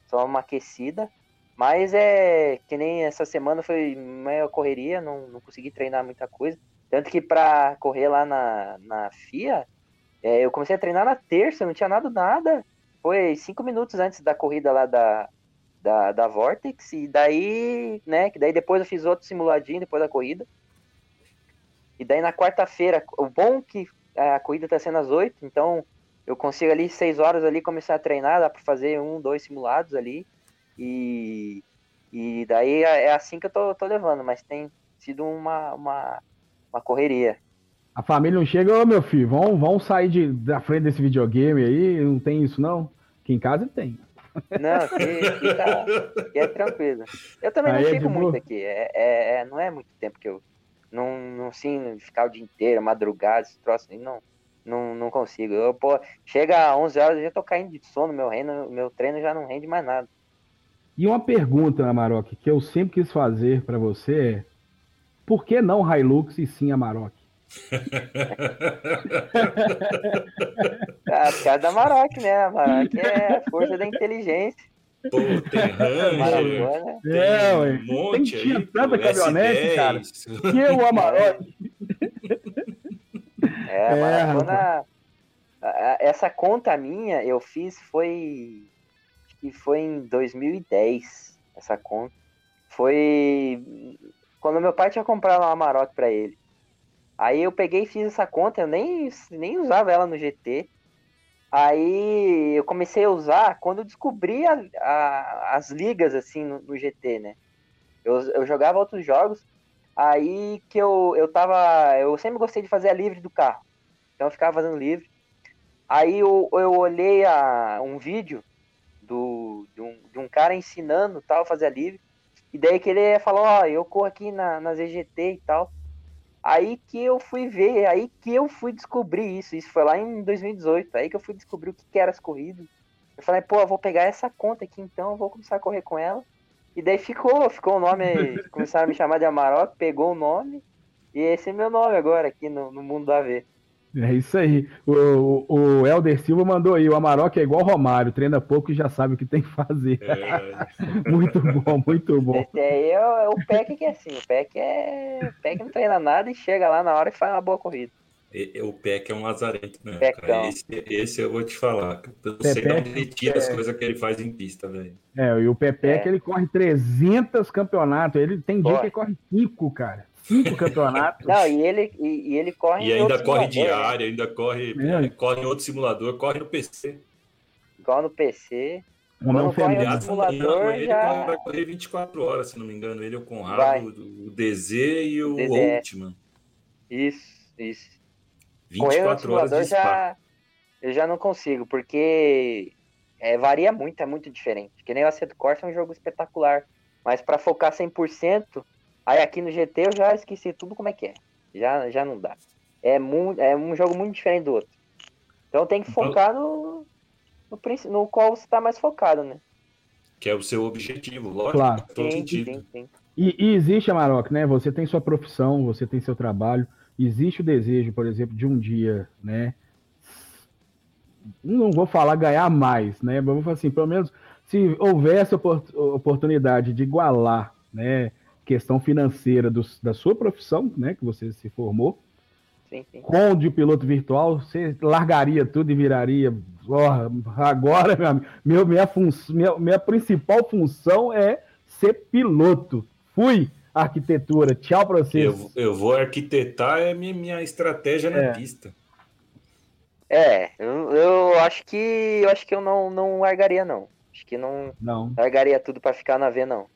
D: só uma aquecida. Mas é que nem essa semana foi meio correria, não, não consegui treinar muita coisa. Tanto que para correr lá na, na FIA, é, eu comecei a treinar na terça, não tinha nada, nada. Foi cinco minutos antes da corrida lá da, da, da Vortex, e daí, né, que daí depois eu fiz outro simuladinho depois da corrida. E daí na quarta-feira, o bom que a corrida tá sendo às oito, então eu consigo ali seis horas ali começar a treinar, dá para fazer um, dois simulados ali. E, e daí é é assim que eu tô, tô levando, mas tem sido uma, uma, uma correria.
B: A família não chega, ô meu filho, vão, vão sair de, da frente desse videogame aí, não tem isso não? Aqui em casa tem.
D: Não, aqui, aqui, tá, aqui é tranquilo. Eu também
B: Aí
D: não
B: é de
D: fico
B: boa?
D: muito aqui. É, é- é- não é muito tempo que eu. Não, não sim, ficar o dia inteiro, madrugada, esse troço aí, não, não, não consigo. Eu, pô, chega às 11 horas, eu já tô caindo de sono, meu, reino, meu treino já não rende mais nada.
B: E uma pergunta, Amarok, que eu sempre quis fazer pra você é: por que não Hilux e sim Amarok? (laughs)
D: Ah, por causa da Maroc, né? A Maroc é a força da inteligência.
C: Pô, tem (laughs) Ranger,
D: Maratona.
C: tem
B: É, ué.
C: um monte
B: Tem- tinha
C: aí,
B: tanta caminhonete,
C: S10.
B: cara. Que o Amarok? (laughs)
D: É, a
B: É,
D: maratona. a- a- Essa conta minha eu fiz foi. Acho que foi em 2010. Essa conta. Foi. Quando meu pai tinha comprado uma Amarok pra ele. Aí eu peguei e fiz essa conta, eu nem, nem usava ela no GT. Aí eu comecei a usar quando eu descobri a- a- as ligas assim no, no GT, né? Eu, eu jogava outros jogos, aí que eu, eu tava. Eu sempre gostei de fazer a livre do carro. Então eu ficava fazendo livre. Aí eu, eu olhei a, um vídeo do, de, um, de um cara ensinando tal, fazer a livre. E daí que ele falou, ó, eu corro aqui na, na ZGT e tal. Aí que eu fui ver, aí que eu fui descobrir isso. Isso foi lá em 2018. Aí que eu fui descobrir o que, que era as corridas. Eu falei, pô, eu vou pegar essa conta aqui então, vou começar a correr com ela. E daí ficou, ficou o nome, (laughs) começaram a me chamar de Amarok, pegou o nome. E esse é meu nome agora aqui no, no mundo do AV.
B: É isso aí. O, o, o Helder Silva mandou aí: o Amarok é igual Romário, treina pouco e já sabe o que tem que fazer.
C: É, (laughs)
B: muito bom, muito bom.
D: Esse aí é o, é o PEC que é assim, o PEC é. O PEC não treina nada e chega lá na hora e faz uma boa corrida.
C: e- e o Peck é um lazarento mesmo, cara. Esse, esse eu vou te falar. Eu não sei de
B: Pepe,
C: onde ele tira as coisas que ele faz em pista, velho.
B: É, e o Pepe
D: É.
B: que ele corre 300 campeonatos. Ele tem dia
D: Corre.
B: que ele corre 5, cara. 5 campeonatos.
D: Não, e ele, e, e ele corre
C: E
D: em
C: ainda
D: outro
C: corre
D: simulador,
C: diário, ainda corre,
B: É.
C: corre em outro simulador, corre no PC.
D: Igual no PC.
B: Fenômeno.
D: no simulador,
C: ele
D: já-
C: corre- vai correr 24 horas, se não me engano. Ele, o
D: Vai.
C: Conrado, o DZ e o
D: DZ.
C: Ultiman.
D: Isso, isso. Correr no
C: 24 horas
D: simulador
C: de spa.
D: já. Eu já não consigo, porque é, varia muito, é muito diferente. Que nem o Assetto Corsa é um jogo espetacular. Mas pra focar 100%, aí aqui no GT eu já esqueci tudo como é que é. Já, já não dá. É, mu é um jogo muito diferente do outro. Então tem que
C: Então-
D: focar no, no, princi- no qual você tá mais focado, né?
C: Que é o seu objetivo, lógico.
B: Claro.
C: todo
D: Sim,
C: sentido.
D: sim, sim.
B: E, e existe, Amarok, né? Você tem sua profissão, você tem seu trabalho. Existe o desejo, por exemplo, de um dia, né? não vou falar ganhar mais, né? Mas vou falar assim, pelo menos se houvesse oportunidade de igualar, né, questão financeira do, da sua profissão, né, que você se formou, sim, sim. com o de piloto virtual, você largaria tudo e viraria. Oh, agora, meu, minha, fun minha, minha principal função é ser piloto. Fui arquitetura. Tchau para vocês.
C: Eu, eu, vou arquitetar, é minha, minha estratégia na é. pista.
D: É, eu, eu, acho que eu acho que eu não, não largaria não. Acho que não,
B: não.
D: largaria tudo para ficar na V não.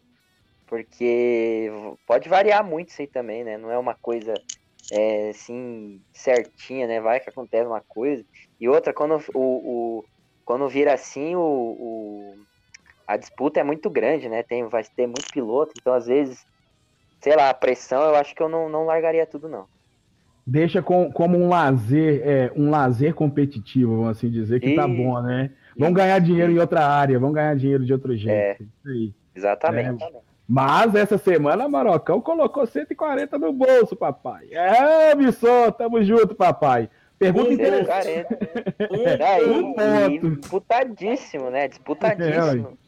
D: Porque pode variar muito isso aí também, né? Não é uma coisa é, assim certinha, né? Vai que acontece uma coisa. E outra, quando o, o quando vira assim, o, o, a disputa é muito grande, né? Tem, vai ter muito piloto, então às vezes, sei lá, a pressão, eu acho que eu não, não largaria tudo, não
B: deixa com, como um lazer, é, um lazer competitivo, vamos assim dizer, que e... tá bom, né? Vão ganhar dinheiro em outra área, vão ganhar dinheiro de outro jeito. É,
D: isso aí. Exatamente. É.
B: Mas essa semana, Marocão colocou 140 no bolso, papai. É, Missô, tamo junto, papai. Pergunta interessante. (laughs)
D: um, um ponto. Disputadíssimo, né? Disputadíssimo.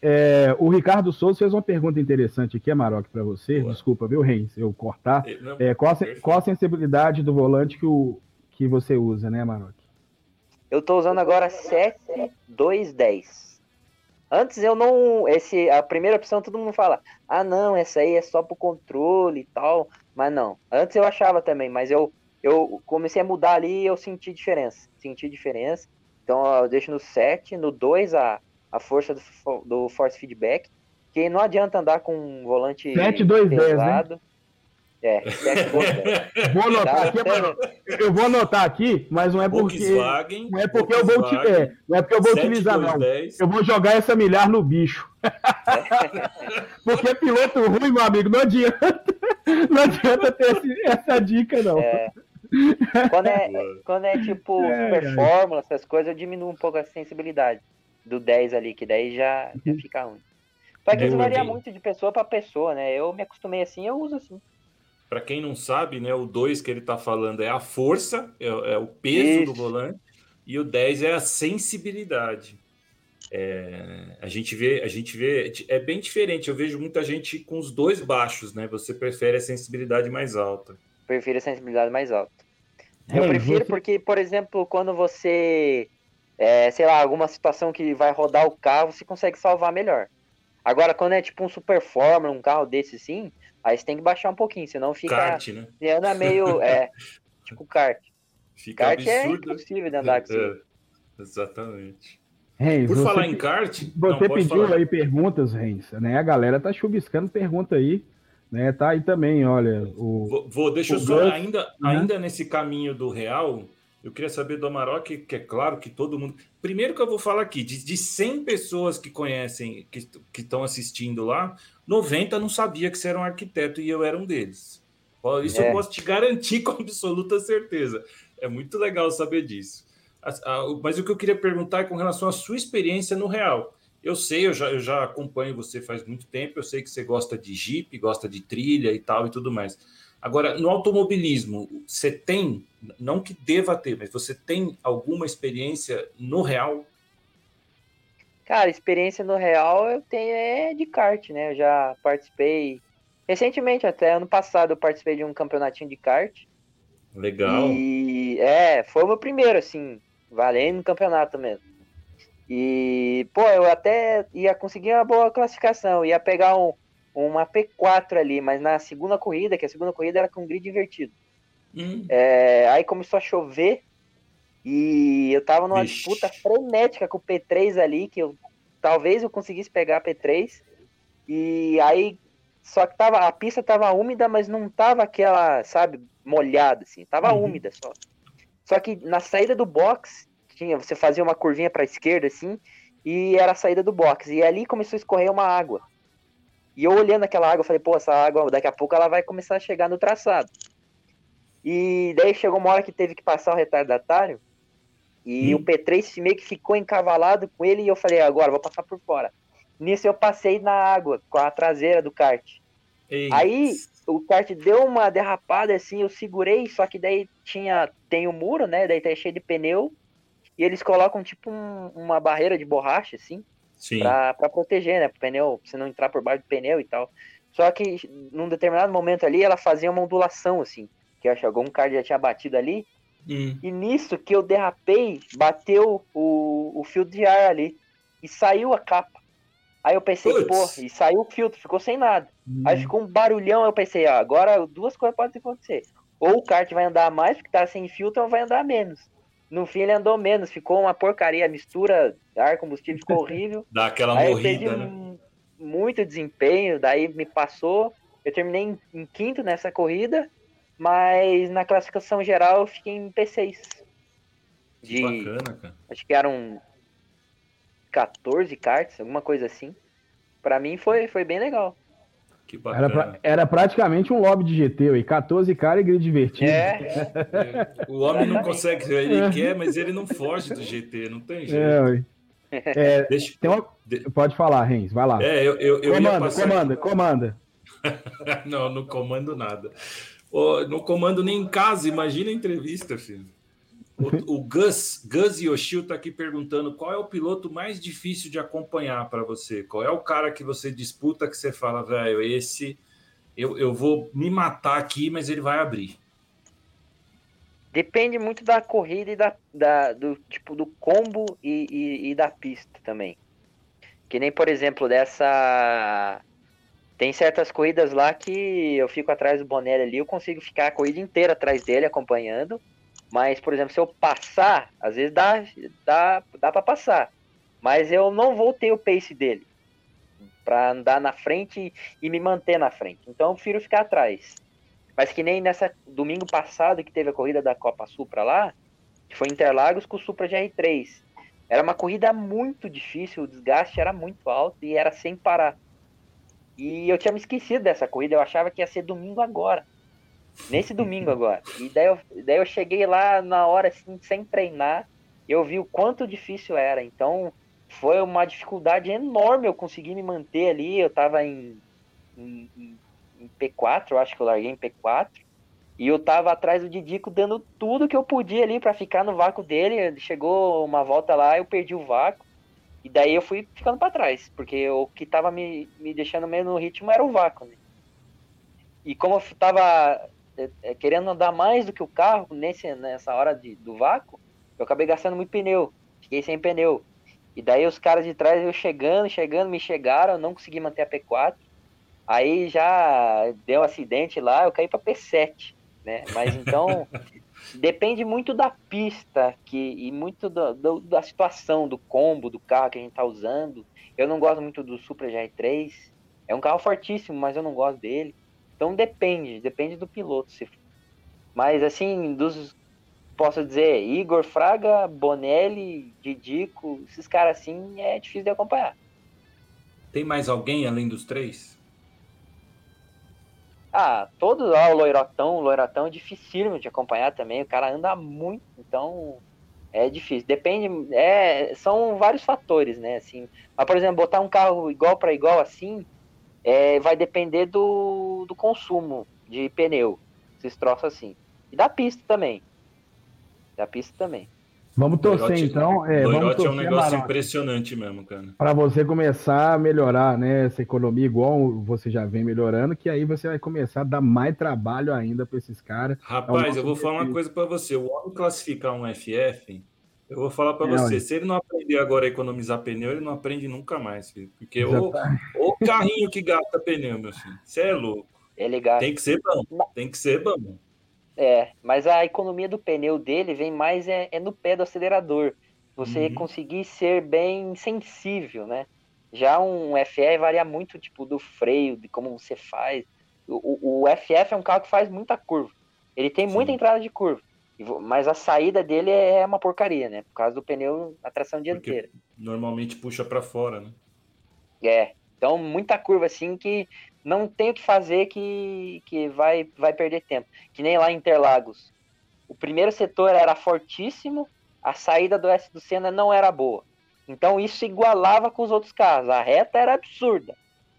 D: É,
B: é, o Ricardo Souza fez uma pergunta interessante aqui, Amarok, para você. Boa. Desculpa, viu, Reis, eu cortar. É, qual, a, qual, a sensibilidade do volante que, o, que você usa, né, Amarok?
D: Eu estou usando agora 7210. Antes eu não. Esse, a primeira opção todo mundo fala: ah, não, essa aí é só pro controle e tal. Mas não. Antes eu achava também, mas eu, eu comecei a mudar ali e eu senti diferença. Senti diferença. Então eu deixo no 7, no 2 a a força do, do force feedback, que não adianta andar com um volante
B: 7, 2, pesado. 10, né?
D: É, 7, 2, 10.
B: Vou anotar tá, aqui, então... eu vou anotar aqui, mas não é porque
C: Volkswagen,
B: não é porque eu vou é, não é porque eu vou 7, utilizar 2, não. 10. Eu vou jogar essa milhar no bicho. (laughs) porque piloto ruim, meu amigo, não adianta. Não adianta ter esse, essa dica não. É.
D: Quando é, quando é tipo é, super fórmula, essas coisas, eu diminuo um pouco a sensibilidade do 10 ali, que daí já, já uhum. fica ruim. Só que isso varia muito de pessoa para pessoa, né? Eu me acostumei assim, eu uso assim.
C: Para quem não sabe, né, o 2 que ele está falando é a força, é, é o peso isso. do volante, e o 10 é a sensibilidade. É, a gente vê, a gente vê, é bem diferente. Eu vejo muita gente com os dois baixos, né? Você prefere a sensibilidade mais alta?
D: Prefiro a sensibilidade mais alta. Eu prefiro você... porque, por exemplo, quando você é, sei lá, alguma situação que vai rodar o carro, você consegue salvar melhor. Agora, quando é tipo um Super Fórmula, um carro desse sim, aí você tem que baixar um pouquinho, senão fica.
C: Kart, né?
D: Anda meio. (laughs) É, tipo kart. Fica kart é absurdo. é impossível de andar com é,
C: Exatamente.
B: Reis, Por falar em kart. Você não, pediu falar. aí perguntas, Reis, né? A galera tá chuviscando pergunta aí. Né, tá aí também, olha. O,
C: vou, vou deixa eu só, ainda, né? ainda nesse caminho do real, eu queria saber do Amarok, que é claro que todo mundo. Primeiro que eu vou falar aqui, de, de 100 pessoas que conhecem, que estão assistindo lá, 90 não sabia que você era um arquiteto e eu era um deles. Isso é. eu posso te garantir (laughs) com absoluta certeza. É muito legal saber disso. Mas o que eu queria perguntar é com relação à sua experiência no real. Eu sei, eu já, eu já acompanho você faz muito tempo, eu sei que você gosta de Jeep, gosta de trilha e tal e tudo mais. Agora, no automobilismo, você tem, não que deva ter, mas você tem alguma experiência no real?
D: Cara, experiência no real eu tenho é de kart, né? Eu já participei recentemente, até ano passado, eu participei de um campeonatinho de kart.
C: Legal.
D: E é, foi o meu primeiro, assim, valendo no campeonato mesmo. E, pô, eu até ia conseguir uma boa classificação, ia pegar um, uma P4 ali, mas na segunda corrida, que a segunda corrida era com grid invertido. Hum. É, aí começou a chover e eu tava numa Ixi. disputa frenética com o P3 ali, que eu talvez eu conseguisse pegar a P3. E aí só que tava a pista tava úmida, mas não tava aquela, sabe, molhada assim, tava uhum. úmida só. Só que na saída do box tinha, você fazia uma curvinha para esquerda assim, e era a saída do box. E ali começou a escorrer uma água. E eu olhando aquela água, falei, pô, essa água daqui a pouco ela vai começar a chegar no traçado. E daí chegou uma hora que teve que passar o retardatário. E hum. o P3 meio que ficou encavalado com ele. E eu falei, agora vou passar por fora. Nisso eu passei na água com a traseira do kart. Ei. Aí o kart deu uma derrapada assim, eu segurei, só que daí tinha tem o um muro, né? Daí tá cheio de pneu. e eles colocam tipo um, uma barreira de borracha, assim, Pra proteger, né? Pro pneu, pra você não entrar por baixo do pneu e tal. Só que num determinado momento ali, ela fazia uma ondulação, assim, que eu acho que algum cara já tinha batido ali,
C: Hum.
D: e nisso que eu derrapei, bateu o, o filtro de ar ali. E saiu a capa. Aí eu pensei,
C: Putz.
D: pô, e saiu o filtro, ficou sem nada. Aí ficou um barulhão, eu pensei, ó, agora duas coisas podem acontecer. Ou o kart vai andar mais, porque tá sem filtro, ou vai andar menos. No fim ele andou menos, ficou uma porcaria, a mistura ar combustível ficou (laughs) horrível.
C: Dá aquela
D: Aí eu perdi
C: morrida, né?
D: muito desempenho, daí me passou. Eu terminei em, em quinto nessa corrida, mas na classificação geral eu fiquei em P6.
C: Que
D: De,
C: bacana, cara.
D: acho que eram 14 karts, alguma coisa assim. Pra mim foi, foi bem legal.
C: Que
B: Era,
C: bacana.
B: pra- era praticamente um lobby de GT, aí. 14 caras e grid divertido.
D: É,
C: É, O homem não consegue, ele quer, mas ele não foge do GT, não tem jeito.
B: É, ué. É,
C: Deixa,
B: tem uma...
C: de-
B: Pode falar, Renz, vai lá.
C: é, eu, eu, eu
B: comanda,
C: passar.
B: comanda, comanda. (laughs)
C: não, não comando nada. Ô, não comando nem em casa, imagina a entrevista, filho. O, o Gus, Gus Yoshio tá aqui perguntando qual é o piloto mais difícil de acompanhar para você? Qual é o cara que você disputa que você fala, velho, esse eu, eu vou me matar aqui, mas ele vai abrir.
D: depende muito da corrida e da, da- do tipo do combo e, e- e da pista também. Que nem, por exemplo, dessa. Tem certas corridas lá que eu fico atrás do Bonelli ali, eu consigo ficar a corrida inteira atrás dele acompanhando. Mas, por exemplo, se eu passar, às vezes dá, dá, dá para passar. Mas eu não vou ter o pace dele para andar na frente e me manter na frente. Então eu prefiro ficar atrás. Mas que nem nessa domingo passado que teve a corrida da Copa Supra lá, que foi Interlagos com o Supra GR3. Era uma corrida muito difícil, o desgaste era muito alto e era sem parar. E eu tinha me esquecido dessa corrida, eu achava que ia ser domingo agora. Nesse domingo agora. E daí eu, daí eu cheguei lá na hora, assim, sem treinar, eu vi o quanto difícil era. Então, foi uma dificuldade enorme eu conseguir me manter ali. Eu tava em, em, em- em P4, eu acho que eu larguei em P4. E eu tava atrás do Didico dando tudo que eu podia ali pra ficar no vácuo dele. Ele Chegou uma volta lá, eu perdi o vácuo. E daí eu fui ficando pra trás, porque o que tava me, me deixando meio no ritmo era o vácuo, né? E como eu tava querendo andar mais do que o carro nesse, nessa hora de, do vácuo, eu acabei gastando muito pneu. Fiquei sem pneu. E daí os caras de trás, eu chegando, chegando, me chegaram, eu não consegui manter a P4. Aí já deu um acidente lá, eu caí pra P7, né? Mas então (laughs) depende muito da pista que, e muito do- do- da situação, do combo, do carro que a gente tá usando. Eu não gosto muito do Supra GR3. É um carro fortíssimo, mas eu não gosto dele. Então depende, depende do piloto. Se... Mas assim, dos. Posso dizer, Igor Fraga, Bonelli, Didico, esses caras assim é difícil de acompanhar.
C: Tem mais alguém além dos três?
D: Ah, todos lá, o Loirotão, o Loirotão é dificílimo de acompanhar também. O cara anda muito, então é difícil. Depende, é, são vários fatores, né? Assim, mas, por exemplo, botar um carro igual para igual assim, é, vai depender do, do consumo de pneu, esses troços assim. E da pista também. Da pista também.
B: Vamos torcer
C: Loirote-
B: então. É, vamos
C: Loirote é um
B: torcer,
C: negócio
B: Marote,
C: impressionante mesmo, cara.
B: para você começar a melhorar né, essa economia, igual você já vem melhorando, que aí você vai começar a dar mais trabalho ainda para esses caras.
C: Rapaz,
B: É
C: eu vou falar uma coisa para você. O homem classificar um FF, eu vou falar para
B: É,
C: você.
B: olha.
C: Se ele não aprender agora a economizar pneu, ele não aprende nunca mais, filho. Porque o, o carrinho que gasta pneu, meu filho. Você é louco.
D: Ele gasta.
C: Tem que ser bom. Tem que ser bom.
D: É, mas a economia do pneu dele vem mais é, é no pé do acelerador. Você
C: Uhum.
D: conseguir ser bem sensível, né? Já um FE varia muito, tipo, do freio, de como você faz. O, o, o FF é um carro que faz muita curva. Ele tem muita
C: Sim.
D: entrada de curva. Mas a saída dele é uma porcaria, né? Por causa do pneu, a tração dianteira.
C: Normalmente puxa para fora, né?
D: É. Então, muita curva assim que não tem o que fazer que, que vai, vai perder tempo. Que nem lá em Interlagos. O primeiro setor era fortíssimo, a saída do S do Senna não era boa. Então isso igualava com os outros carros. A reta era absurda.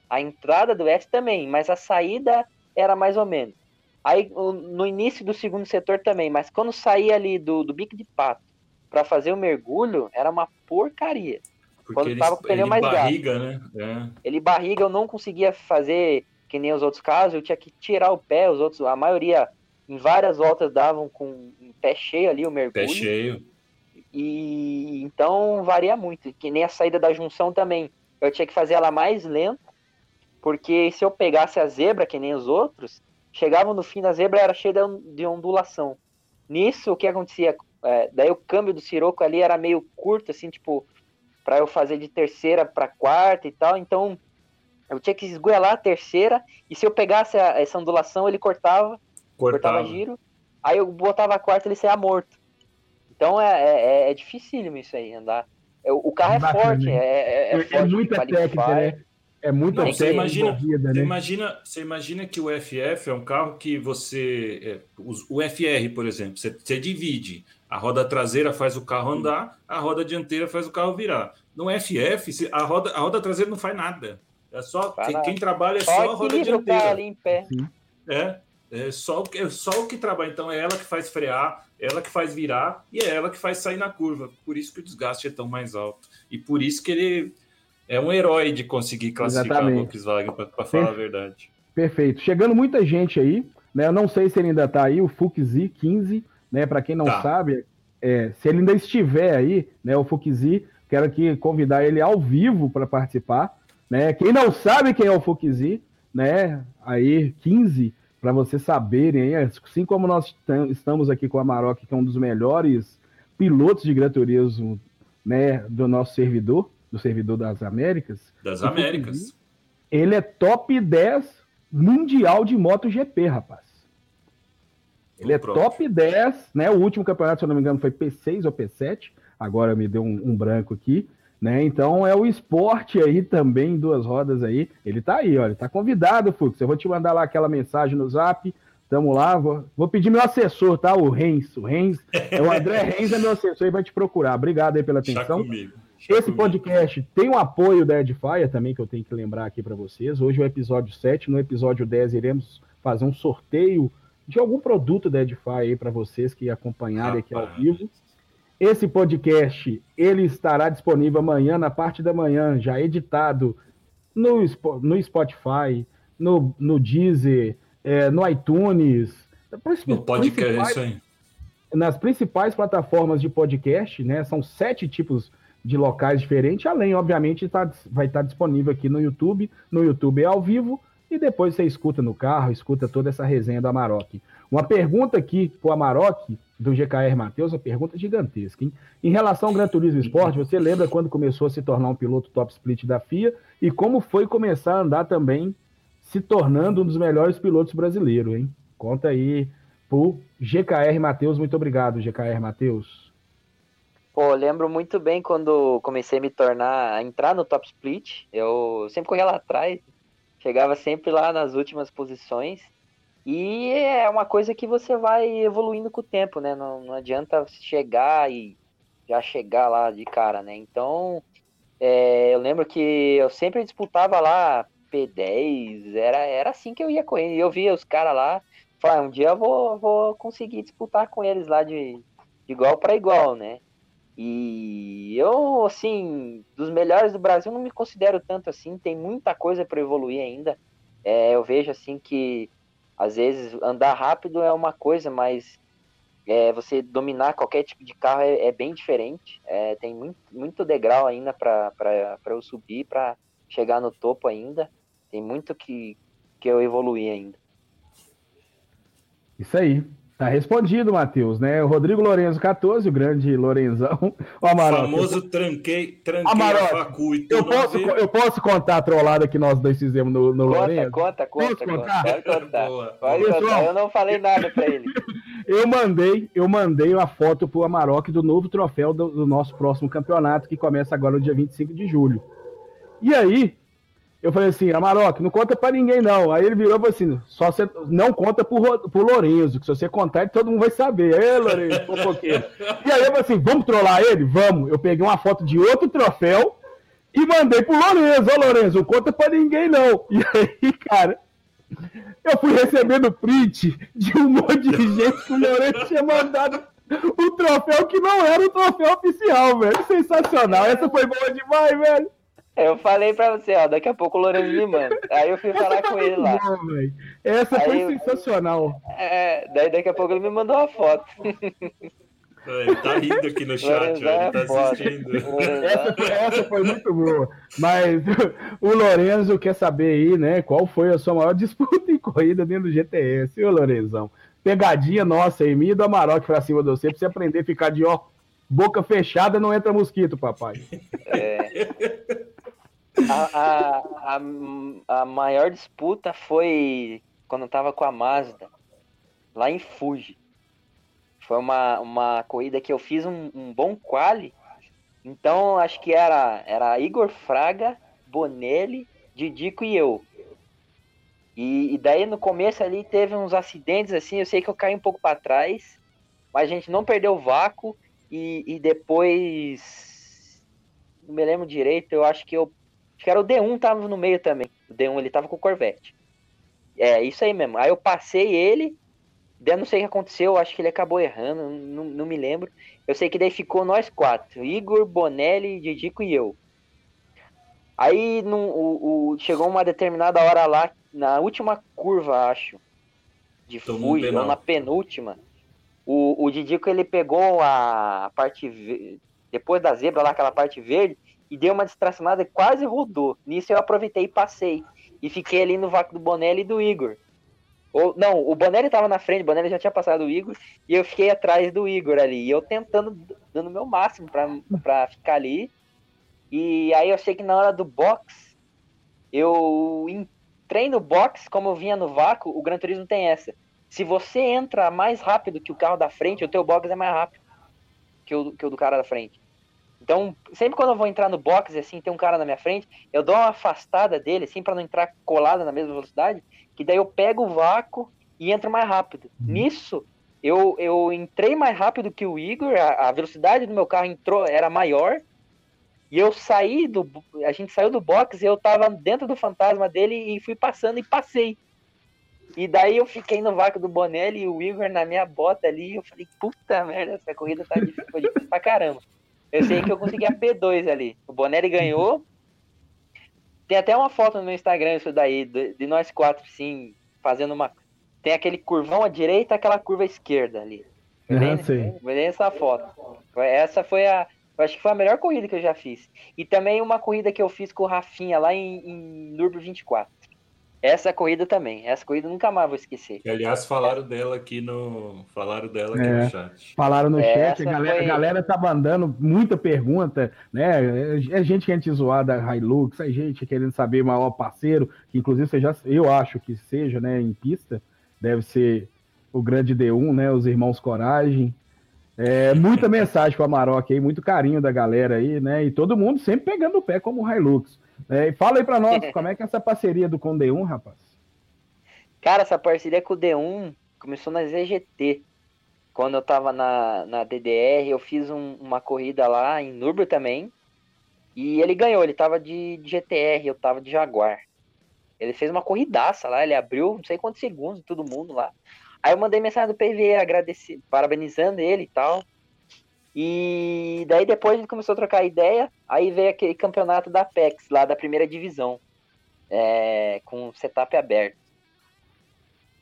D: A entrada do S também, mas a saída era mais ou menos. Aí no início do segundo setor também, mas quando saía ali do, do bico de pato para fazer o mergulho era uma porcaria.
C: Porque
D: Quando
C: ele,
D: tava com o pneu
C: ele
D: mais
C: barriga, né? É.
D: Ele barriga, eu não conseguia fazer que nem os outros casos, eu tinha que tirar o pé, os outros, a maioria em várias voltas davam com um pé cheio ali o mergulho.
C: Pé cheio.
D: E então varia muito, que nem a saída da junção também. Eu tinha que fazer ela mais lenta, porque se eu pegasse a zebra, que nem os outros, chegava no fim da zebra era cheia de ondulação. Nisso, o que acontecia? É, daí o câmbio do Siroco ali era meio curto, assim, tipo, para eu fazer de terceira para quarta e tal. Então, eu tinha que esgoelar a terceira, e se eu pegasse a, essa ondulação, ele cortava, cortava, cortava giro. Aí eu botava a quarta, ele saia morto. Então é, é, é dificílimo isso aí, andar. O carro é, Bacana, forte, é, é, é,
B: é muita técnica, né? É muita
C: Não, você imagina, envolvida, né? Você imagina, você imagina que o FF é um carro que você. É, o FR, por exemplo, você, você, divide. A roda traseira faz o carro andar, a roda dianteira faz o carro virar. No FF, a roda, a roda traseira não faz nada. É só quem, quem, trabalha é só, só a roda dianteira.
D: Ali em pé.
C: É, é só, é só o que trabalha. Então é ela que faz frear, ela que faz virar e é ela que faz sair na curva. Por isso que o desgaste é tão mais alto. E por isso que ele é um herói de conseguir classificar Exatamente. o Volkswagen, para falar a verdade.
B: Perfeito. Chegando muita gente aí, né? Eu não sei se ele ainda está aí, o Fuxi 15, né? Para quem não tá. sabe, é, se ele ainda estiver aí, né? O Fuxi, quero aqui convidar ele ao vivo para participar, né? Quem não sabe quem é o Fuxi, né? Aí 15 para vocês saberem, assim como nós estamos aqui com o Amarok, que é um dos melhores pilotos de Gran Turismo, né, do nosso servidor, do servidor das Américas.
C: Das Américas.
B: Ele é top 10 mundial de MotoGP, rapaz. Ele é top 10, né? O último campeonato, se eu não me engano, foi P6 ou P7. Agora me deu um, um branco aqui. Né? Então é o esporte aí também, duas rodas aí. Ele tá aí, olha, tá convidado, Fux. Eu vou te mandar lá aquela mensagem no zap. Tamo lá, vou, vou pedir meu assessor, tá? O Renz. O Renz, é o André Renz é meu assessor e vai te procurar. Obrigado aí pela atenção. Esse podcast tem o apoio da Edfire também, que eu tenho que lembrar aqui para vocês. Hoje é o episódio 7, no episódio 10 iremos fazer um sorteio de algum produto da Edify aí para vocês que acompanharem aqui ao vivo. Esse podcast ele estará disponível amanhã, na parte da manhã, já editado no, no Spotify, no, no Deezer, é, no iTunes.
C: No podcast, isso aí.
B: Nas principais plataformas de podcast, né? São sete tipos de locais diferentes, além, obviamente, tá, vai estar disponível aqui no YouTube. No YouTube é ao vivo, e depois você escuta no carro, escuta toda essa resenha do Amarok. Uma pergunta aqui para o Amarok, do GKR Matheus, uma pergunta gigantesca. Hein? Em relação ao Gran Turismo Esporte, você lembra quando começou a se tornar um piloto top split da FIA e como foi começar a andar também se tornando um dos melhores pilotos brasileiros, hein? Conta aí pro GKR Matheus. Muito obrigado, GKR Matheus.
D: Pô, lembro muito bem quando comecei a me tornar, a entrar no top split. Eu sempre corria lá atrás, chegava sempre lá nas últimas posições. E é uma coisa que você vai evoluindo com o tempo, né? Não, não adianta chegar e já chegar lá de cara, né? Então, é, eu lembro que eu sempre disputava lá P10, era, era assim que eu ia correndo. Eu via os caras lá, falava, um dia eu vou, vou conseguir disputar com eles lá de, de igual para igual, né? E eu, assim, dos melhores do Brasil, não me considero tanto assim. Tem muita coisa para evoluir ainda. É, eu vejo, assim, que às vezes andar rápido é uma coisa, mas é, você dominar qualquer tipo de carro é, é bem diferente. É, tem muito, muito degrau ainda para eu subir, para chegar no topo ainda. Tem muito que, que eu evoluir ainda.
B: Isso aí. Tá respondido, Matheus, né? O Rodrigo Lorenzo 14, o grande Lorenzão.
C: O Amaral. O famoso tranquei, tranquei
B: Amaral, a facu e eu posso, eu posso contar a trollada que nós dois fizemos no, no
D: conta,
B: Lorenzo?
D: Conta, conta, conta. Contar? Pode contar. Pode Pessoal, contar. Eu não falei nada para ele. (laughs)
B: eu mandei, eu mandei uma foto pro Amarok do novo troféu do, do nosso próximo campeonato, que começa agora no dia 25 de julho. E aí, eu falei assim, Amarok, não conta pra ninguém não. Aí ele virou e falou assim, só você não conta pro, pro Lorenzo, que se você contar, todo mundo vai saber. Ê, Lorenzo, fofoqueiro. (laughs) e aí eu falei assim, vamos trollar ele? Vamos. Eu peguei uma foto de outro troféu e mandei pro Lorenzo. Ô, Lorenzo, não conta pra ninguém não. (laughs) E aí, cara, eu fui recebendo print de um monte de gente que o Lorenzo tinha mandado o troféu que não era o troféu oficial, velho. Sensacional. Essa foi boa demais, velho.
D: Eu falei pra você, ó, daqui a pouco o Lourenço me manda. Aí eu fui
B: Essa
D: falar
B: foi
D: com ele lá.
B: velho. Essa
D: Aí
B: foi
D: eu-
B: sensacional.
D: É, daí daqui a pouco ele me mandou uma foto.
C: Ele tá rindo aqui no chat, ó, ele
D: é
C: tá
D: foda.
C: assistindo.
D: Lourenço
B: Essa foi, essa foi muito boa. Mas (laughs) o Lorenzo quer saber aí, né? Qual foi a sua maior disputa (laughs) em corrida dentro do GTS, ô Lorenzão? Pegadinha nossa aí, minha e do Amarok pra cima de você, pra você aprender a ficar de ó, boca fechada, não entra mosquito, papai.
D: A, a, a, a maior disputa foi quando eu tava com a Mazda, lá em Fuji. Foi uma, uma corrida que eu fiz um, um bom quali. Então acho que era, era Igor Fraga, Bonelli, Didico e eu. E, e daí no começo ali teve uns acidentes assim, eu sei que eu caí um pouco para trás, mas a gente não perdeu o vácuo e, e depois não me lembro direito, eu acho que eu Acho que era o D1 tava no meio também. O D1 ele tava com o Corvette. É, isso aí mesmo. Aí eu passei ele, daí não sei o que aconteceu, eu acho que ele acabou errando, não, não me lembro. Eu sei que daí ficou nós quatro: Igor, Bonelli, Didico e eu. Aí num- o, o- chegou uma determinada hora lá, na última curva, acho, de
C: Tomou um
D: Fuji, ou na penúltima. O, o Didico ele pegou a parte depois da zebra lá, aquela parte verde, e deu uma distracionada e quase rodou. Nisso eu aproveitei e passei. E fiquei ali no vácuo do Bonelli e do Igor. Ou, não, o Bonelli tava na frente, o Bonelli já tinha passado o Igor, e eu fiquei atrás do Igor ali. E eu tentando, dando o meu máximo pra, pra ficar ali. E aí eu sei que na hora do box, eu entrei no box, como eu vinha no vácuo, o Gran Turismo tem essa. Se você entra mais rápido que o carro da frente, o teu box é mais rápido que o, que o do cara da frente. Então, sempre quando eu vou entrar no box, assim, tem um cara na minha frente, eu dou uma afastada dele, assim, para não entrar colado na mesma velocidade, que daí eu pego o vácuo e entro mais rápido. Nisso, eu, eu entrei mais rápido que o Igor, a, a velocidade do meu carro entrou, era maior, e eu saí do. A gente saiu do box e eu tava dentro do fantasma dele e fui passando e passei. E daí eu fiquei no vácuo do Bonelli e o Igor na minha bota ali. Eu falei, puta merda, essa corrida tá difícil, difícil pra caramba. Eu sei que eu consegui a P2 ali. O Bonelli ganhou. Tem até uma foto no Instagram isso daí, de, de nós quatro, sim, fazendo uma. Tem aquele curvão à direita e aquela curva à esquerda ali.
B: Sei.
D: foi bem essa foto. Essa foi a. Eu acho que foi a melhor corrida que eu já fiz. E também uma corrida que eu fiz com o Rafinha lá em, em Nürburgring 24. Essa corrida também. Essa corrida eu nunca mais vou esquecer.
C: Que, aliás, falaram dela aqui no. Falaram dela aqui
B: É.
C: no chat.
B: Falaram no
D: É,
B: chat,
D: essa
B: a galera,
D: foi-
B: a galera tá mandando muita pergunta, né? É gente que a gente zoar da Hilux, é gente querendo saber maior parceiro, que inclusive você já, eu acho que seja, né, em pista, deve ser o grande D1, né? Os irmãos Coragem. É, muita (laughs) mensagem para Amarok aí, muito carinho da galera aí, né? E todo mundo sempre pegando o pé como Hilux. É, e fala aí para nós, (laughs) como é que é essa parceria do com D1, rapaz?
D: Cara, essa parceria com o D1 começou na ZGT. Quando eu tava na, na DDR, eu fiz um- uma corrida lá em Nürburgring também. E ele ganhou, ele tava de, de GTR, eu tava de Jaguar. Ele fez uma corridaça lá, ele abriu não sei quantos segundos, todo mundo lá. Aí eu mandei mensagem do PV agradecendo, parabenizando ele e tal. E daí depois gente começou a trocar ideia, aí veio aquele campeonato da Apex, lá da primeira divisão, é, com setup aberto.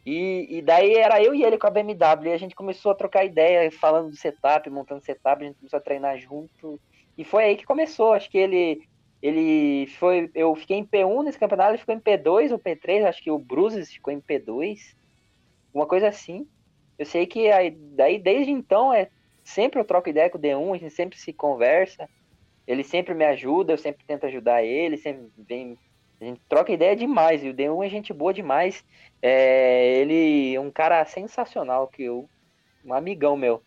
D: E, e daí era eu e ele com a BMW, e a gente começou a trocar ideia, falando do setup, montando setup, a gente começou a treinar junto. E foi aí que começou, acho que ele ele foi, eu fiquei em P1 nesse campeonato, ele ficou em P2 ou P3, acho que o Bruises ficou em P2, uma coisa assim. Eu sei que aí, daí desde então é sempre eu troco ideia com o D1, a gente sempre se conversa. Ele sempre me ajuda, eu sempre tento ajudar ele, sempre vem a gente troca ideia demais, e o D1 é gente boa demais. É, ele é um cara sensacional, que eu, um amigão meu.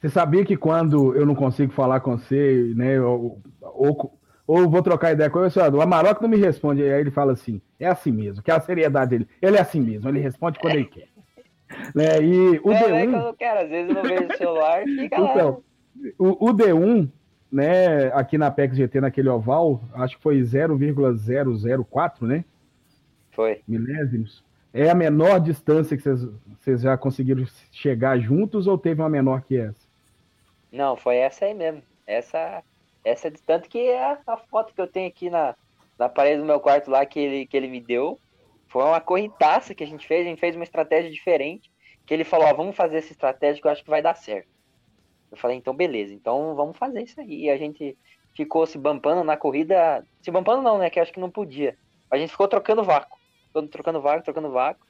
B: Você sabia que quando eu não consigo falar com você, né, ou, ou, ou vou trocar ideia com você, o Amarok não me responde, aí ele fala assim, é assim mesmo, que é a seriedade dele. Ele é assim mesmo, ele responde quando ele quer. Né, e o
D: não,
B: D1...
D: não é que eu não quero, às vezes eu não vejo o celular, fica
B: Então,
D: lá.
B: o, o D1, né, aqui na Apex GT, naquele oval, acho que foi 0,004, né?
D: Foi.
B: Milésimos. é a menor distância que vocês, já conseguiram chegar juntos ou teve uma menor que essa?
D: Não, foi essa aí mesmo. Essa, essa distante que é a, foto que eu tenho aqui na, na parede do meu quarto lá que ele, que ele me deu. Foi uma correntaça que a gente fez, a gente fez uma estratégia diferente. Que ele falou, ó, vamos fazer essa estratégia que eu acho que vai dar certo. Eu falei, então beleza, então vamos fazer isso aí. E a gente ficou se bampando na corrida. Se bampando não, né? Que eu acho que não podia. A gente ficou trocando vácuo. Trocando vácuo, trocando vácuo.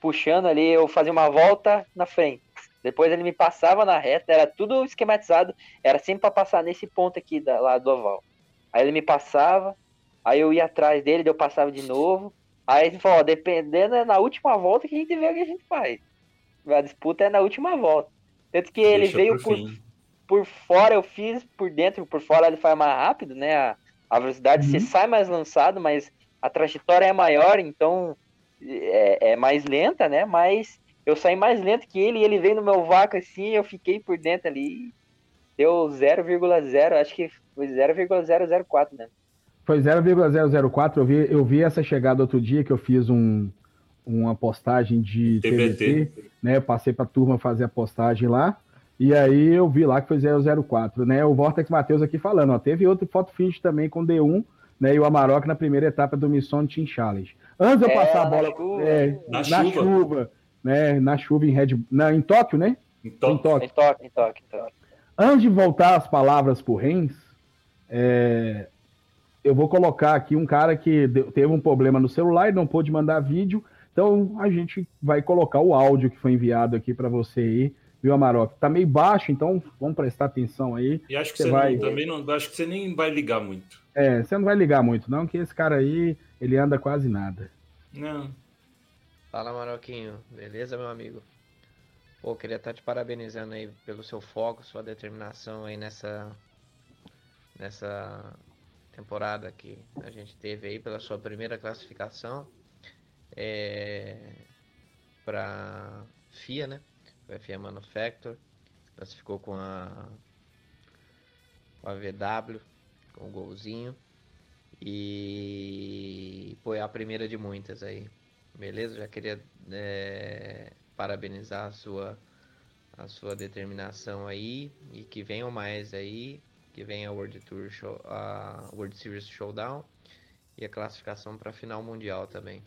D: Puxando ali, eu fazia uma volta na frente. Depois ele me passava na reta, era tudo esquematizado. Era sempre para passar nesse ponto aqui da, lá do oval. Aí ele me passava, aí eu ia atrás dele, eu passava de novo. Aí ele falou, ó, dependendo é na última volta que a gente vê o que a gente faz. A disputa é na última volta. Tanto que ele veio por, por fora, eu fiz por dentro, por fora ele faz mais rápido, né? A, a velocidade uhum. você sai mais lançado, mas a trajetória é maior, então é, é, mais lenta, né? Mas eu saí mais lento que ele e ele veio no meu vácuo assim, eu fiquei por dentro ali. Deu 0,0, acho que foi 0,004, né?
B: Foi 0,004, eu vi, eu vi essa chegada outro dia que eu fiz um, uma postagem de TBT, TBT né? Eu passei para a turma fazer a postagem lá. E aí eu vi lá que foi 004, né? O Vortex Matheus aqui falando, ó, teve outro foto finish também com D1, né? E o Amarok na primeira etapa do Mission Team Challenge. Antes de eu é, passar a bola é, na, na, chuva. chuva, né? Na chuva em Red na, em Tóquio, né?
D: Em Tóquio. Em Tóquio, em Tóquio, em.
B: Antes de voltar as palavras por Rens, é, eu vou colocar aqui um cara que teve um problema no celular e não pôde mandar vídeo. Então a gente vai colocar o áudio que foi enviado aqui para você aí viu, Amarok? Tá meio baixo, então vamos prestar atenção aí.
C: E acho que você, vai... não, também não, acho que você nem vai ligar muito.
B: É, você não vai ligar muito, não, que esse cara aí, ele anda quase nada.
C: Não.
F: Fala, Maroquinho. Beleza, meu amigo? Pô, queria estar tá te parabenizando aí pelo seu foco, sua determinação aí nessa nessa temporada que a gente teve aí pela sua primeira classificação é, para FIA, né? o FE Manufacture, classificou com a, com a VW, com o golzinho. E é a primeira de muitas aí. Beleza? Já queria é, parabenizar a sua, a sua determinação aí. E que venham mais aí. Que venha a World Tour Show, a World Series Showdown. E a classificação para a final mundial também.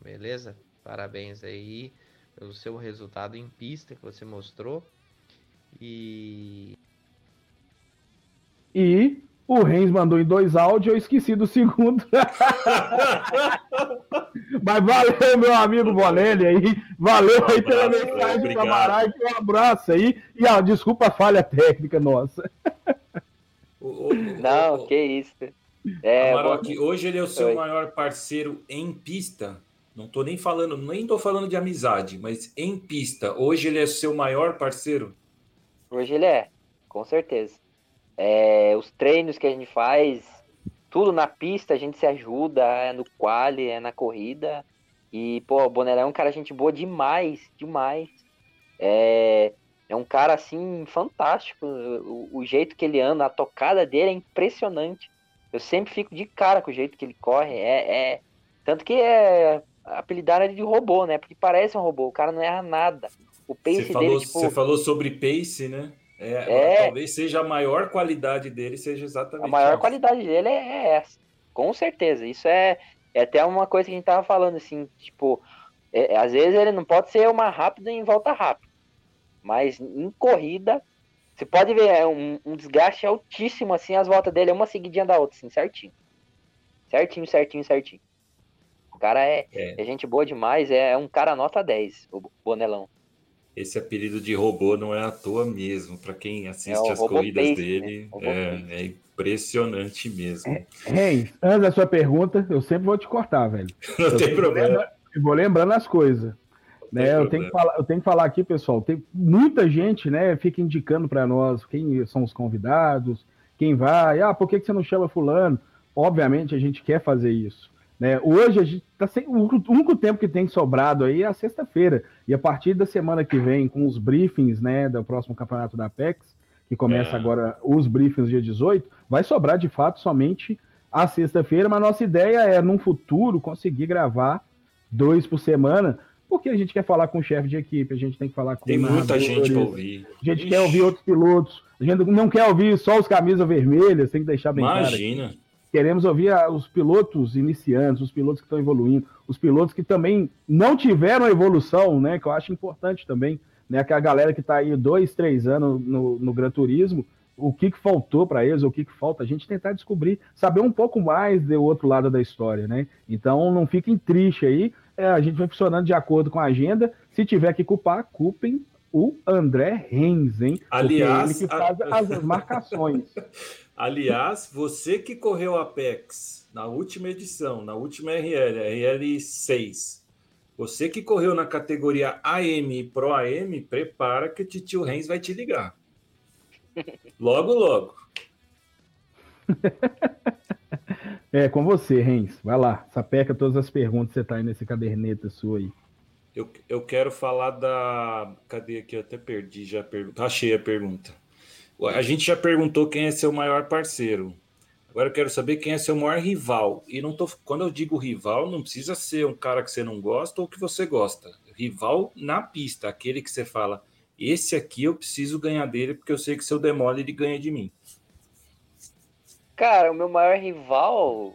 F: Beleza? Parabéns aí pelo seu resultado em pista que você mostrou. E.
B: E o Renz mandou em dois áudios, eu esqueci do segundo. (laughs) Mas valeu, meu amigo Bonelli aí. Valeu aí pela mensagem do Amaral. Um abraço aí. E a desculpa a falha técnica nossa. (laughs)
D: Não, que isso.
C: É, Amaral, hoje ele é o seu Oi. maior parceiro em pista. Não estou nem falando, nem estou falando de amizade, mas em pista, hoje ele é seu maior parceiro?
D: Hoje ele é, com certeza. É, os treinos que a gente faz, tudo na pista, a gente se ajuda, é no quali, é na corrida. E, pô, o Bonelé é um cara gente boa demais, demais. É, é um cara, assim, fantástico. O, o, jeito que ele anda, a tocada dele é impressionante. Eu sempre fico de cara com o jeito que ele corre. É, é tanto que é apelidaram ele de robô, né? Porque parece um robô, o cara não erra nada. O pace
C: você falou,
D: dele, tipo...
C: Você falou sobre pace, né? É, é, talvez seja a maior qualidade dele, seja exatamente
D: A maior essa. qualidade dele é, é, essa, com certeza. Isso é, é até uma coisa que a gente tava falando, assim, tipo, é, às vezes ele não pode ser uma rápida em volta rápida, mas em corrida, você pode ver é um, um desgaste altíssimo, assim, as voltas dele é uma seguidinha da outra, assim, certinho. Certinho, certinho, certinho. O cara é, é. é gente boa demais, é, é um cara nota 10, o Bonelão.
C: Esse apelido de robô não é à toa mesmo. Para quem assiste é as corridas pace, dele, né? é, é, impressionante mesmo. É,
B: hey, antes da sua pergunta, eu sempre vou te cortar, velho. (laughs)
C: Não eu tem problema.
B: eu vou lembrando as coisas. Né, eu, tenho que falar, eu tenho que falar aqui, pessoal. Tem muita gente, né? Fica indicando para nós quem são os convidados, quem vai. Ah, por que, que você não chama fulano? Obviamente a gente quer fazer isso. Né? Hoje a gente tá sem, o único tempo que tem sobrado aí é a sexta-feira. E a partir da semana que vem, com os briefings né, do próximo campeonato da Apex, que começa é. agora os briefings dia 18, vai sobrar de fato somente a sexta-feira, mas nossa ideia é, num futuro, conseguir gravar dois por semana, porque a gente quer falar com o chefe de equipe, a gente tem que falar com
C: Tem muita gente para ouvir.
B: A gente Ixi. quer ouvir outros pilotos, a gente não quer ouvir só os camisas vermelhas, tem que deixar bem
C: Imagina. claro. Imagina.
B: Queremos ouvir os pilotos iniciantes, os pilotos que estão evoluindo, os pilotos que também não tiveram evolução, né? Que eu acho importante também, né? Que a galera que está aí dois, três anos no, no Gran Turismo, o que, que faltou para eles, o que, que falta, a gente tentar descobrir, saber um pouco mais do outro lado da história, né? Então não fiquem tristes aí, é, a gente vai funcionando de acordo com a agenda. Se tiver que culpar, culpem o André Renz, hein?
C: Aliás,
B: ele que faz a... as marcações. (laughs)
C: Aliás, você que correu a Apex na última edição, na última RL, RL 6, você que correu na categoria AM e Pro AM, prepara que o Titio Renz vai te ligar. (laughs) Logo, logo. (laughs)
B: é, com você, Renz. Vai lá, sapeca todas as perguntas que você tá aí nesse caderneta sua aí.
C: Eu, eu quero falar da. Cadê aqui? Eu até perdi já a pergunta. Achei a pergunta. A gente já perguntou quem é seu maior parceiro. Agora eu quero saber quem é seu maior rival. E não tô, quando eu digo rival, não precisa ser um cara que você não gosta ou que você gosta. Rival na pista, aquele que você fala, esse aqui eu preciso ganhar dele porque eu sei que se eu demole ele ganha de mim.
D: Cara, o meu maior rival,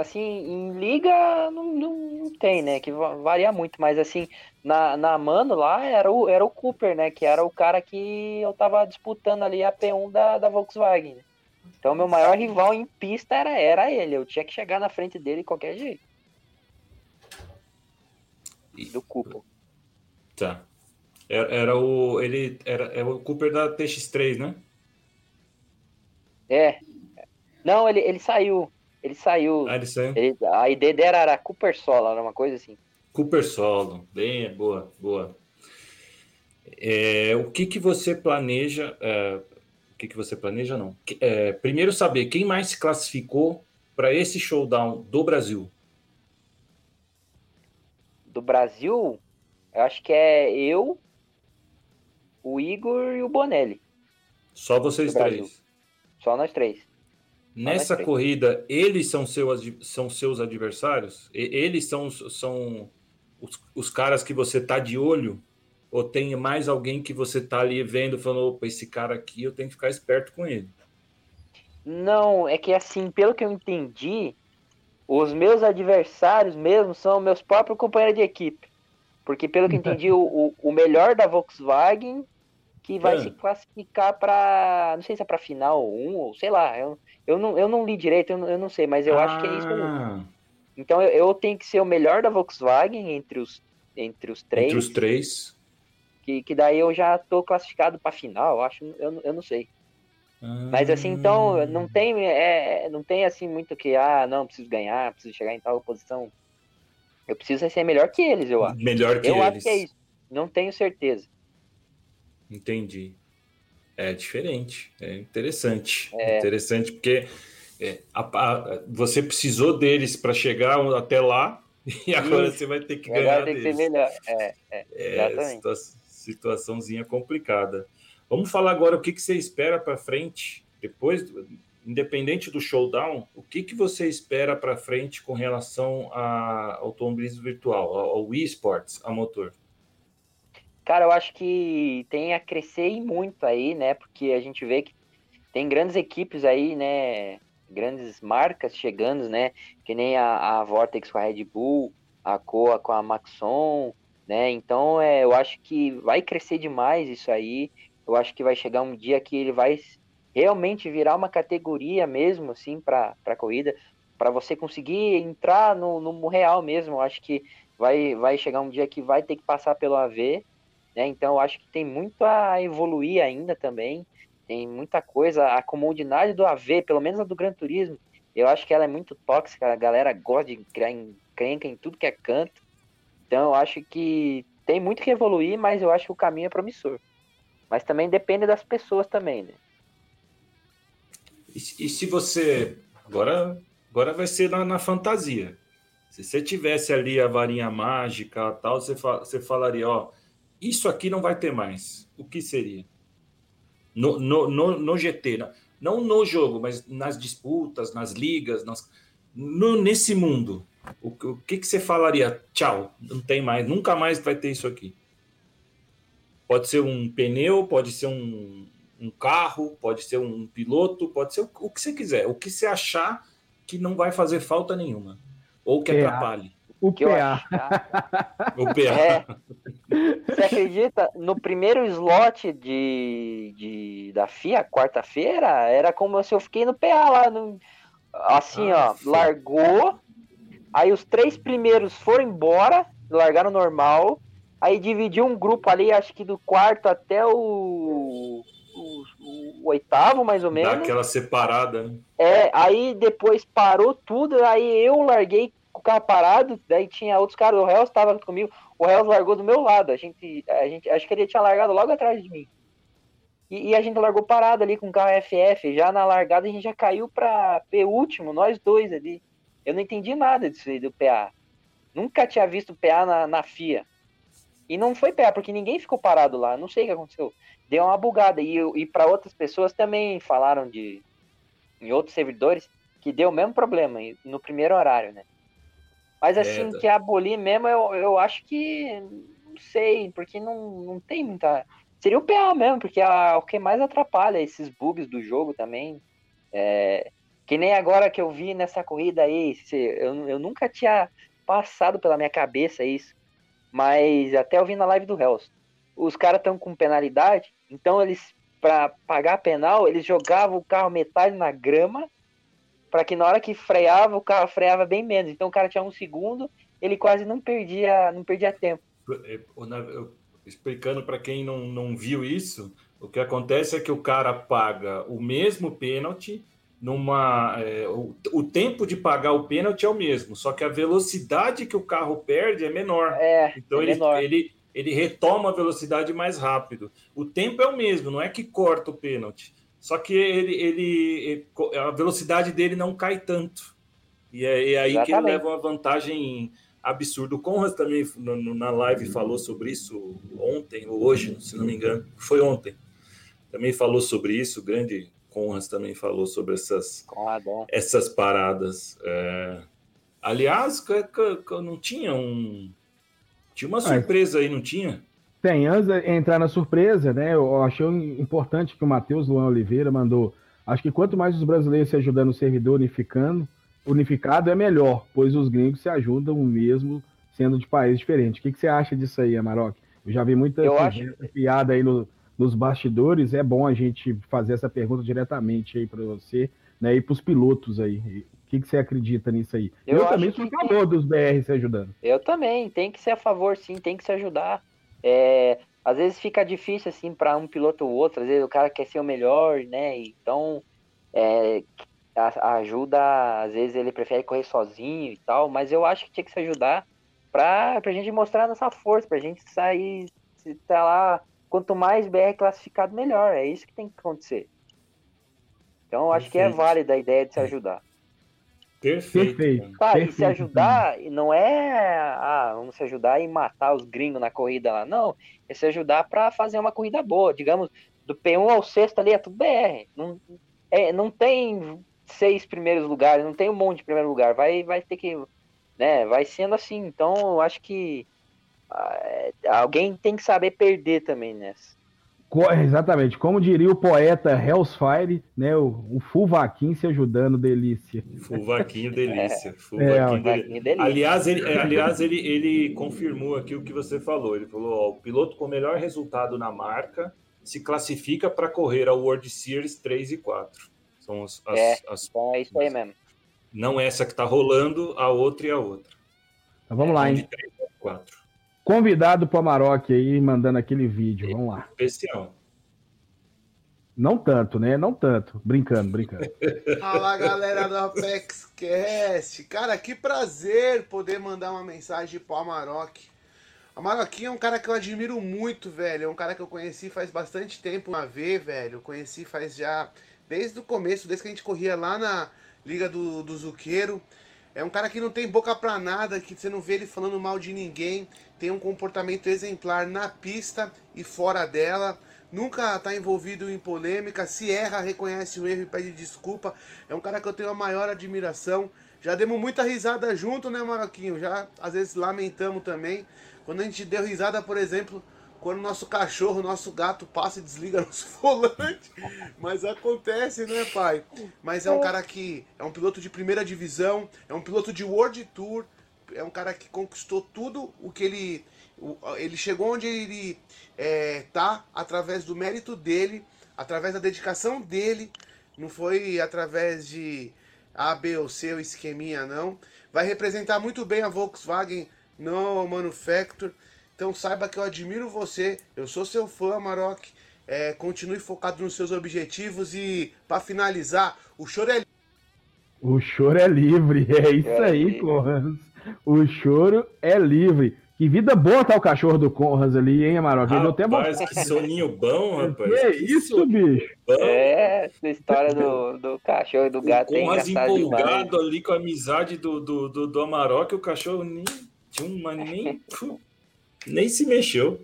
D: assim, em liga não, não, tem, né? Que varia muito, mas assim, na, na Mano lá era o, era o Cooper, né? Que era o cara que eu tava disputando ali a P1 da, da Volkswagen. Né? Então meu maior rival em pista era, era ele. Eu tinha que chegar na frente dele de qualquer jeito. Do Cooper.
C: Tá. Era, era o. Ele era, era o Cooper da TX3, né?
D: É. Não, ele, ele saiu. Ele saiu.
C: Ah, ele saiu.
D: Ele, a ideia dele era Cooper Solo, era uma coisa assim.
C: Cooper Solo, bem, boa, boa. É, o que que você planeja? É, o que que você planeja não? É, primeiro saber quem mais se classificou para esse showdown do Brasil.
D: Do Brasil, eu acho que é eu, o Igor e o Bonelli.
C: Só vocês três.
D: Só nós três.
C: Nessa corrida, eles são, seus são seus adversários? Eles são, são os, os caras que você tá de olho? Ou tem mais alguém que você tá ali vendo, falando, opa, esse cara aqui eu tenho que ficar esperto com ele?
D: Não, é que assim, pelo que eu entendi, os meus adversários mesmo são meus próprios companheiros de equipe. Porque pelo que eu entendi, (laughs) o, o melhor da Volkswagen que vai é. se classificar para não sei se é para final um ou sei lá eu, eu, não, eu não li direito eu não, eu não sei mas eu ah. acho que é isso mesmo. Ah. então eu, eu, tenho que ser o melhor da Volkswagen entre os entre os três
C: entre os três
D: que, que daí eu já tô classificado para final eu acho eu, eu não sei ah. mas assim então não tem é, não tem assim muito que ah não preciso ganhar preciso chegar em tal posição eu preciso ser melhor que eles eu acho
C: melhor que
D: eu
C: eles
D: acho que é isso não tenho certeza
C: Entendi. É diferente, é interessante. É. Interessante porque é, a, a, você precisou deles para chegar até lá (laughs) e agora Isso. você vai ter que ganhar tem deles.
D: Que ser melhor. É, é, é situa
C: situaçãozinha complicada. Vamos falar agora o que, que você espera para frente depois, independente do showdown, o que, que você espera para frente com relação ao automobilismo virtual, ao, ao esports, a motor?
D: Cara, eu acho que tem a crescer e muito aí, né? Porque a gente vê que tem grandes equipes aí, né? Grandes marcas chegando, né? Que nem a, a Vortex com a Red Bull, a Coa com a Maxon, né? Então, é, eu acho que vai crescer demais isso aí. Eu acho que vai chegar um dia que ele vai realmente virar uma categoria mesmo, assim, para corrida, para você conseguir entrar no, no real mesmo. Eu acho que vai, vai chegar um dia que vai ter que passar pelo AV né? Então, eu acho que tem muito a evoluir ainda também. Tem muita coisa. A comodidade do AV, pelo menos a do Gran Turismo, eu acho que ela é muito tóxica. A galera gosta de criar encrenca em tudo que é canto. Então, eu acho que tem muito que evoluir, mas eu acho que o caminho é promissor. Mas também depende das pessoas também, né?
C: E, e se você. Agora, agora vai ser na, na fantasia. Se você tivesse ali a varinha mágica tal, você, fa você falaria, ó, isso aqui não vai ter mais. O que seria? No, no, no, no GT, não no jogo, mas nas disputas, nas ligas, nas, no, nesse mundo, o, o, que, que você falaria? Tchau, não tem mais, nunca mais vai ter isso aqui. Pode ser um pneu, pode ser um, um carro, pode ser um piloto, pode ser o, o, que você quiser, o que você achar que não vai fazer falta nenhuma, ou que atrapalhe.
B: O que PA.
C: o PA. É.
D: Você acredita? No primeiro slot de, de da FIA, quarta-feira, era como se eu fiquei no PA lá. No, assim, ah, ó, largou. Aí os três primeiros foram embora, largaram normal. Aí dividiu um grupo ali, acho que do quarto até o, o, o oitavo, mais ou menos.
C: Daquela separada, né?
D: É, aí depois parou tudo, aí eu larguei com o carro parado, daí tinha outros caras, o Hells estava comigo, o Hells largou do meu lado, a gente, a gente, acho que ele tinha largado logo atrás de mim. E, e, a gente largou parado ali com o carro FF, já na largada a gente já caiu para último, nós dois ali. Eu não entendi nada disso aí do PA. Nunca tinha visto PA na, na FIA. E não foi PA, porque ninguém ficou parado lá, não sei o que aconteceu. Deu uma bugada. E, e para outras pessoas também falaram de. Em outros servidores, que deu o mesmo problema no primeiro horário, né? Mas é, assim, é, tá. que abolir mesmo, eu, eu acho que. Não sei, porque não, não tem muita. Seria o PA mesmo, porque é o que mais atrapalha esses bugs do jogo também. É, que nem agora que eu vi nessa corrida aí, eu, eu nunca tinha passado pela minha cabeça isso. Mas até eu vi na live do Hells. Os caras estão com penalidade, então eles, para pagar a penal, eles jogavam o carro metade na grama para que na hora que freava, o carro freava bem menos. Então o cara tinha um segundo, ele quase não perdia, não perdia tempo.
C: É, explicando para quem não, não viu isso, o que acontece é que o cara paga o mesmo pênalti numa é, o, o, tempo de pagar o pênalti é o mesmo, só que a velocidade que o carro perde é menor.
D: É,
C: então
D: é
C: ele,
D: menor.
C: ele ele retoma a velocidade mais rápido. O tempo é o mesmo, não é que corta o pênalti. Só que ele, ele, a velocidade dele não cai tanto. E é, é aí Exatamente. que ele leva uma vantagem absurda. O Conrad também no, na live falou sobre isso ontem ou hoje, se não me engano. Foi ontem. Também falou sobre isso. O grande Conrad também falou sobre essas, essas paradas. É... Aliás, não tinha um. Tinha uma surpresa aí, não tinha?
B: Tem, antes de entrar na surpresa, né? Eu achei importante que o Matheus Luan Oliveira mandou. Acho que quanto mais os brasileiros se ajudando no servidor unificando, unificado é melhor, pois os gringos se ajudam mesmo sendo de países diferentes. O que, que você acha disso aí, Amarok? Eu já vi muita
D: acho...
B: piada aí no, nos bastidores. É bom a gente fazer essa pergunta diretamente aí para você, né? E para os pilotos aí. O que, que você acredita nisso aí?
D: Eu,
B: eu também sou a favor dos BR se ajudando.
D: Eu também, tem que ser a favor, sim, tem que se ajudar. É, às vezes fica difícil assim para um piloto ou outro, às vezes o cara quer ser o melhor, né? Então é, a, ajuda, às vezes ele prefere correr sozinho e tal, mas eu acho que tinha que se ajudar para a gente mostrar a nossa força, para a gente sair, se tá lá, quanto mais BR classificado, melhor. É isso que tem que acontecer. Então eu acho que é válida a ideia de se ajudar.
C: Perfeito. Perfeito.
D: Perfeito. e se ajudar, não é, ah, vamos se ajudar e matar os gringos na corrida lá. Não, é se ajudar para fazer uma corrida boa. Digamos, do P1 ao sexto ali é tudo BR. Não, é, não tem seis primeiros lugares, não tem um monte de primeiro lugar. Vai, vai ter que, né, vai sendo assim. Então, eu acho que ah, é, alguém tem que saber perder também nessa. (laughs)
B: Exatamente, como diria o poeta Hellsfire, né? O, o Fulvaquim se ajudando, delícia.
C: Fulvaquinho, delícia. Fulvaquinho, (laughs) é, delícia. Aliás, ele, é, aliás ele, ele confirmou aqui o que você falou. Ele falou: ó, o piloto com melhor resultado na marca se classifica para correr a World Series 3 e 4. São as, as,
D: é,
C: as,
D: então é isso aí mesmo.
C: Não essa que está rolando, a outra e a outra.
B: Então vamos é, lá, hein? 3 e 4. Convidado para o Amarok aí, mandando aquele vídeo. Vamos lá.
C: Especial.
B: Não tanto, né? Não tanto. Brincando, brincando. (laughs)
G: Fala, galera do ApexCast. Cara, que prazer poder mandar uma mensagem pro Amarok. Amarok é um cara que eu admiro muito, velho. É um cara que eu conheci faz bastante tempo uma vez, velho. Eu conheci faz já... Desde o começo, desde que a gente corria lá na Liga do, do Zuqueiro. É um cara que não tem boca pra nada, que você não vê ele falando mal de ninguém tem um comportamento exemplar na pista e fora dela. nunca tá envolvido em polêmica, se erra, reconhece o erro e pede desculpa. É um cara que eu tenho a maior admiração. Já demos muita risada junto, né, Maroquinho? Já às vezes lamentamos também. Quando a gente deu risada, por exemplo, quando nosso cachorro, nosso gato passa e desliga (laughs) nosso volante. Mas acontece, né, pai? Mas é um cara que é um piloto de primeira divisão, é um piloto de World Tour, é um cara que conquistou tudo o que ele. Ele chegou onde ele é, tá através do mérito dele, através da dedicação dele. Não foi através de A, B ou C ou esqueminha, não. Vai representar muito bem a Volkswagen no Manufacture. Então saiba que eu admiro você, eu sou seu fã, Maroc. É, continue focado nos seus objetivos e, para finalizar, o choro é
B: O choro é livre, (laughs) é isso é aí, Conras. O choro é livre. Que vida boa tá o cachorro do Conras ali, hein, Maroc?
C: Rapaz, até bom. que soninho bom, rapaz.
B: Que, que isso, bicho?
D: Bom. É, essa história do, do cachorro e do gato
C: o Conras empolgado demais. ali com a amizade do, do, do, do Amarok, o cachorro nem tinha uma nem... (laughs) nem se mexeu.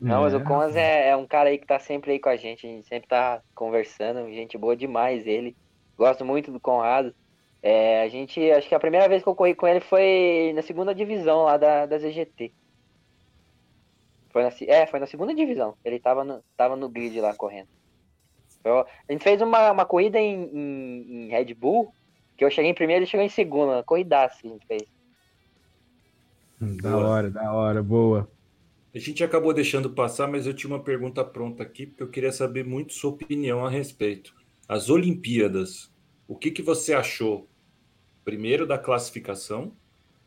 D: Não, mas o é. Conras é, é, um cara aí que tá sempre aí com a gente, a gente sempre tá conversando, gente boa demais ele. Gosto muito do Conrado. É, a gente, acho que a primeira vez que eu corri com ele foi na segunda divisão lá da, da ZGT. Foi na, é, foi na segunda divisão. Ele tava no, tava no grid lá correndo. Eu, a gente fez uma, uma corrida em, em, em, Red Bull, que eu cheguei em primeiro e ele chegou em segunda. Corridaça que a gente fez.
B: Da hora, da hora, boa.
C: A gente acabou deixando passar, mas eu tinha uma pergunta pronta aqui, porque eu queria saber muito sua opinião a respeito. As Olimpíadas, o que, que você achou? Primeiro da classificação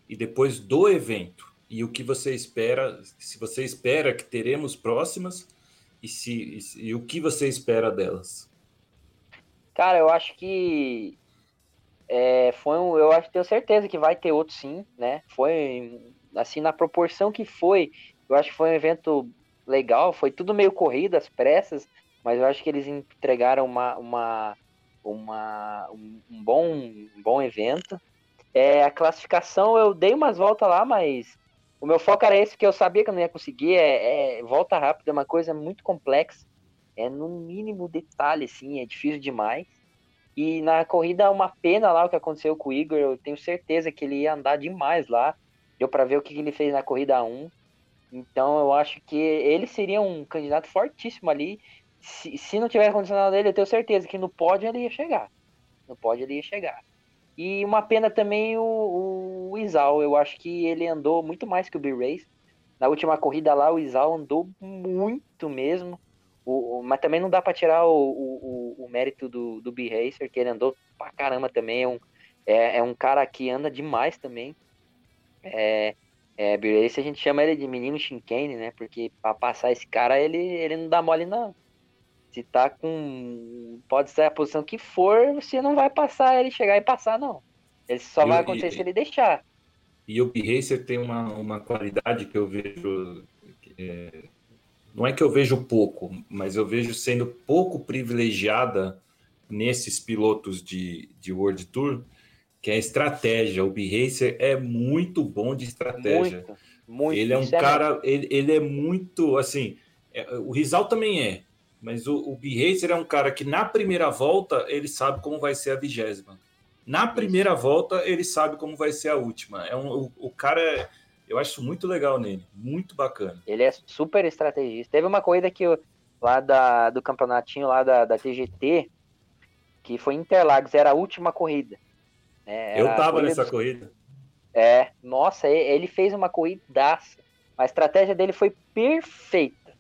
C: e depois do evento. E o que você espera, se você espera que teremos próximas e, se, e, e o que você espera delas?
D: Cara, eu acho que é, foi um, eu acho tenho certeza que vai ter outro sim, né? Foi assim, na proporção que foi, eu acho que foi um evento legal, foi tudo meio corrido, as pressas, mas eu acho que eles entregaram uma, uma, uma um, um bom, um bom evento. É, a classificação eu dei umas voltas lá, mas o meu foco era esse, que eu sabia que eu não ia conseguir. É, é, volta rápida é uma coisa muito complexa. É no mínimo detalhe, assim, é difícil demais. E na corrida, uma pena lá o que aconteceu com o Igor. Eu tenho certeza que ele ia andar demais lá. Deu para ver o que ele fez na corrida 1. Então eu acho que ele seria um candidato fortíssimo ali. Se, se não tivesse condicionado dele, eu tenho certeza que no pódio ele ia chegar. No pódio ele ia chegar. E uma pena também o, o Isal. Eu acho que ele andou muito mais que o B-Race. Na última corrida lá, o Isal andou muito mesmo. O, o, mas também não dá para tirar o, o, o, mérito do, do B-Racer, que ele andou pra caramba também. É um, é, é um cara que anda demais também. É, é, esse a gente chama ele de menino Shinkane, né? Porque para passar esse cara, ele, ele não dá mole, não. Se tá com. Pode ser a posição que for, você não vai passar ele chegar e passar, não. Ele só e, vai acontecer e, se ele deixar.
C: E o B-Racer tem uma, uma qualidade que eu vejo. É, não é que eu vejo pouco, mas eu vejo sendo pouco privilegiada nesses pilotos de, de World Tour, que é a estratégia. O Behacer é muito bom de estratégia. Muito, muito. Ele é um cara, ele, ele é muito, assim, é, o Rizal também é, mas o, o Behacer é um cara que na primeira volta ele sabe como vai ser a vigésima. Na primeira volta ele sabe como vai ser a última. É um, o, o cara, eu acho muito legal nele, muito bacana.
D: Ele é super estrategista. Teve uma corrida que lá da, do campeonatinho lá da, da TGT, que foi Interlagos, era a última corrida.
C: É, eu tava corrida nessa corrida.
D: É, nossa, ele fez uma corridaça. A estratégia dele foi perfeita.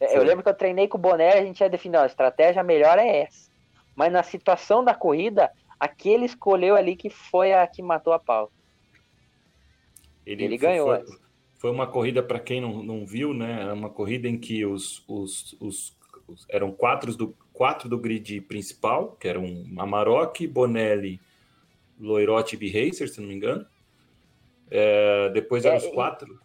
D: É, foi. Eu lembro que eu treinei com o Boné, a gente ia definir, a estratégia melhor é essa. Mas na situação da corrida, aquele escolheu ali que foi a que matou a pau.
C: Ele, ele ganhou. Foi, foi, uma corrida, para quem não, não viu, né? Uma corrida em que os, os, os, os eram quatro do, quatro do grid principal, que eram Amarok, Bonelli, Loirotti e Racer, se não me engano. É, depois eram é, os quatro.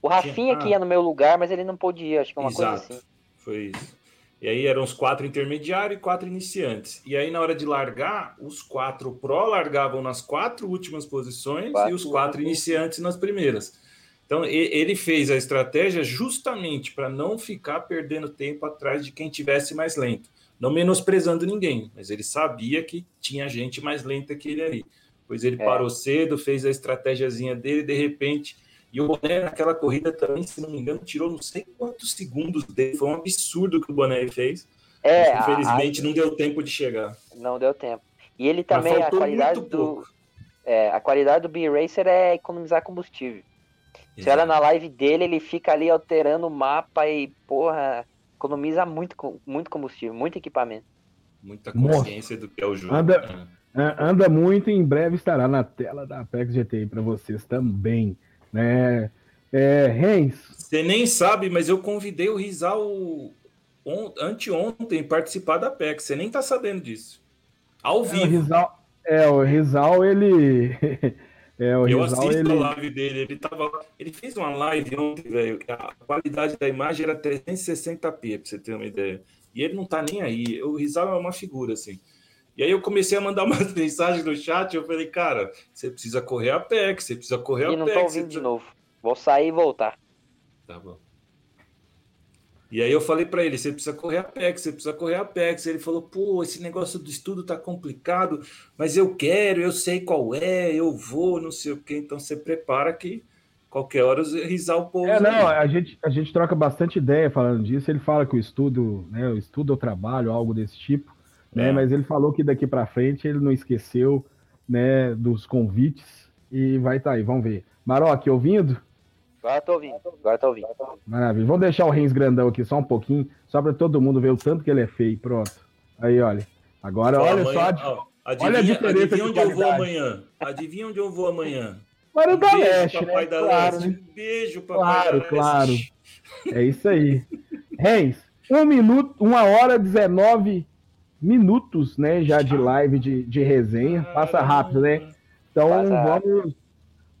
D: O Rafinha Tinha... que ia no meu lugar, mas ele não podia, acho que é uma
C: Exato,
D: coisa assim.
C: Foi isso. E aí eram os quatro intermediários e quatro iniciantes. E aí, na hora de largar, os quatro Pro largavam nas quatro últimas posições quatro, e os quatro iniciantes nas primeiras. Então, ele fez a estratégia justamente para não ficar perdendo tempo atrás de quem tivesse mais lento. Não menosprezando ninguém, mas ele sabia que tinha gente mais lenta que ele ali. Pois ele é. parou cedo, fez a estratégiazinha dele, de repente. E o Boné naquela corrida também, se não me engano, tirou não sei quantos segundos dele. Foi um absurdo que o Boné fez. É, mas, infelizmente a... não deu tempo de chegar.
D: Não deu tempo. E ele também, a qualidade do. É, a qualidade do B-Racer é economizar combustível. Você olha na live dele, ele fica ali alterando o mapa e, porra, economiza muito, muito combustível, muito equipamento.
C: Muita consciência Nossa. do que é o jogo.
B: Anda, né? anda muito e em breve estará na tela da Apex GTI para vocês também. Né? É, Reis.
C: Você nem sabe, mas eu convidei o Rizal on, anteontem participar da Apex. Você nem tá sabendo disso. Ao vivo. É, o
B: Rizal, é, o Rizal ele. (laughs)
C: É, o eu Rizal, assisto ele... a live dele, ele, tava, ele fez uma live ontem, velho, a qualidade da imagem era 360p, pra você ter uma ideia. E ele não tá nem aí. O Rizal é uma figura, assim. E aí eu comecei a mandar (laughs) umas mensagens no chat, eu falei, cara, você precisa correr a pé, você precisa correr a pé.
D: E não tô ouvindo precisa... de novo. Vou sair e voltar.
C: Tá bom. E aí eu falei para ele, você precisa correr a PEX, você precisa correr a PEX. Ele falou, pô, esse negócio do estudo tá complicado, mas eu quero, eu sei qual é, eu vou, não sei o quê. Então você prepara que qualquer hora risar o povo.
B: É, não, a gente, a gente troca bastante ideia falando disso. Ele fala que o estudo, né, o estudo ou trabalho, algo desse tipo, né, é. mas ele falou que daqui para frente ele não esqueceu, né, dos convites e vai estar tá aí, vamos ver. Maroc, ouvindo?
D: Agora tô ouvindo. Agora tô ouvindo.
B: Maravilha. Vamos deixar o Reis grandão aqui só um pouquinho, só para todo mundo ver o tanto que ele é feio. Pronto. Aí, olha. Agora, olha amanhã, só.
C: Ó, adivinha, olha a diferença adivinha onde eu vou amanhã. Adivinha onde eu vou amanhã.
B: Para o da beijo, Leste, papai né?
C: da claro, Leste. Né? Beijo, papai
B: claro, da Claro, É isso aí. Reis, um minuto, uma hora 19 minutos, né, já de live de, de resenha. Passa rápido, né? Então vamos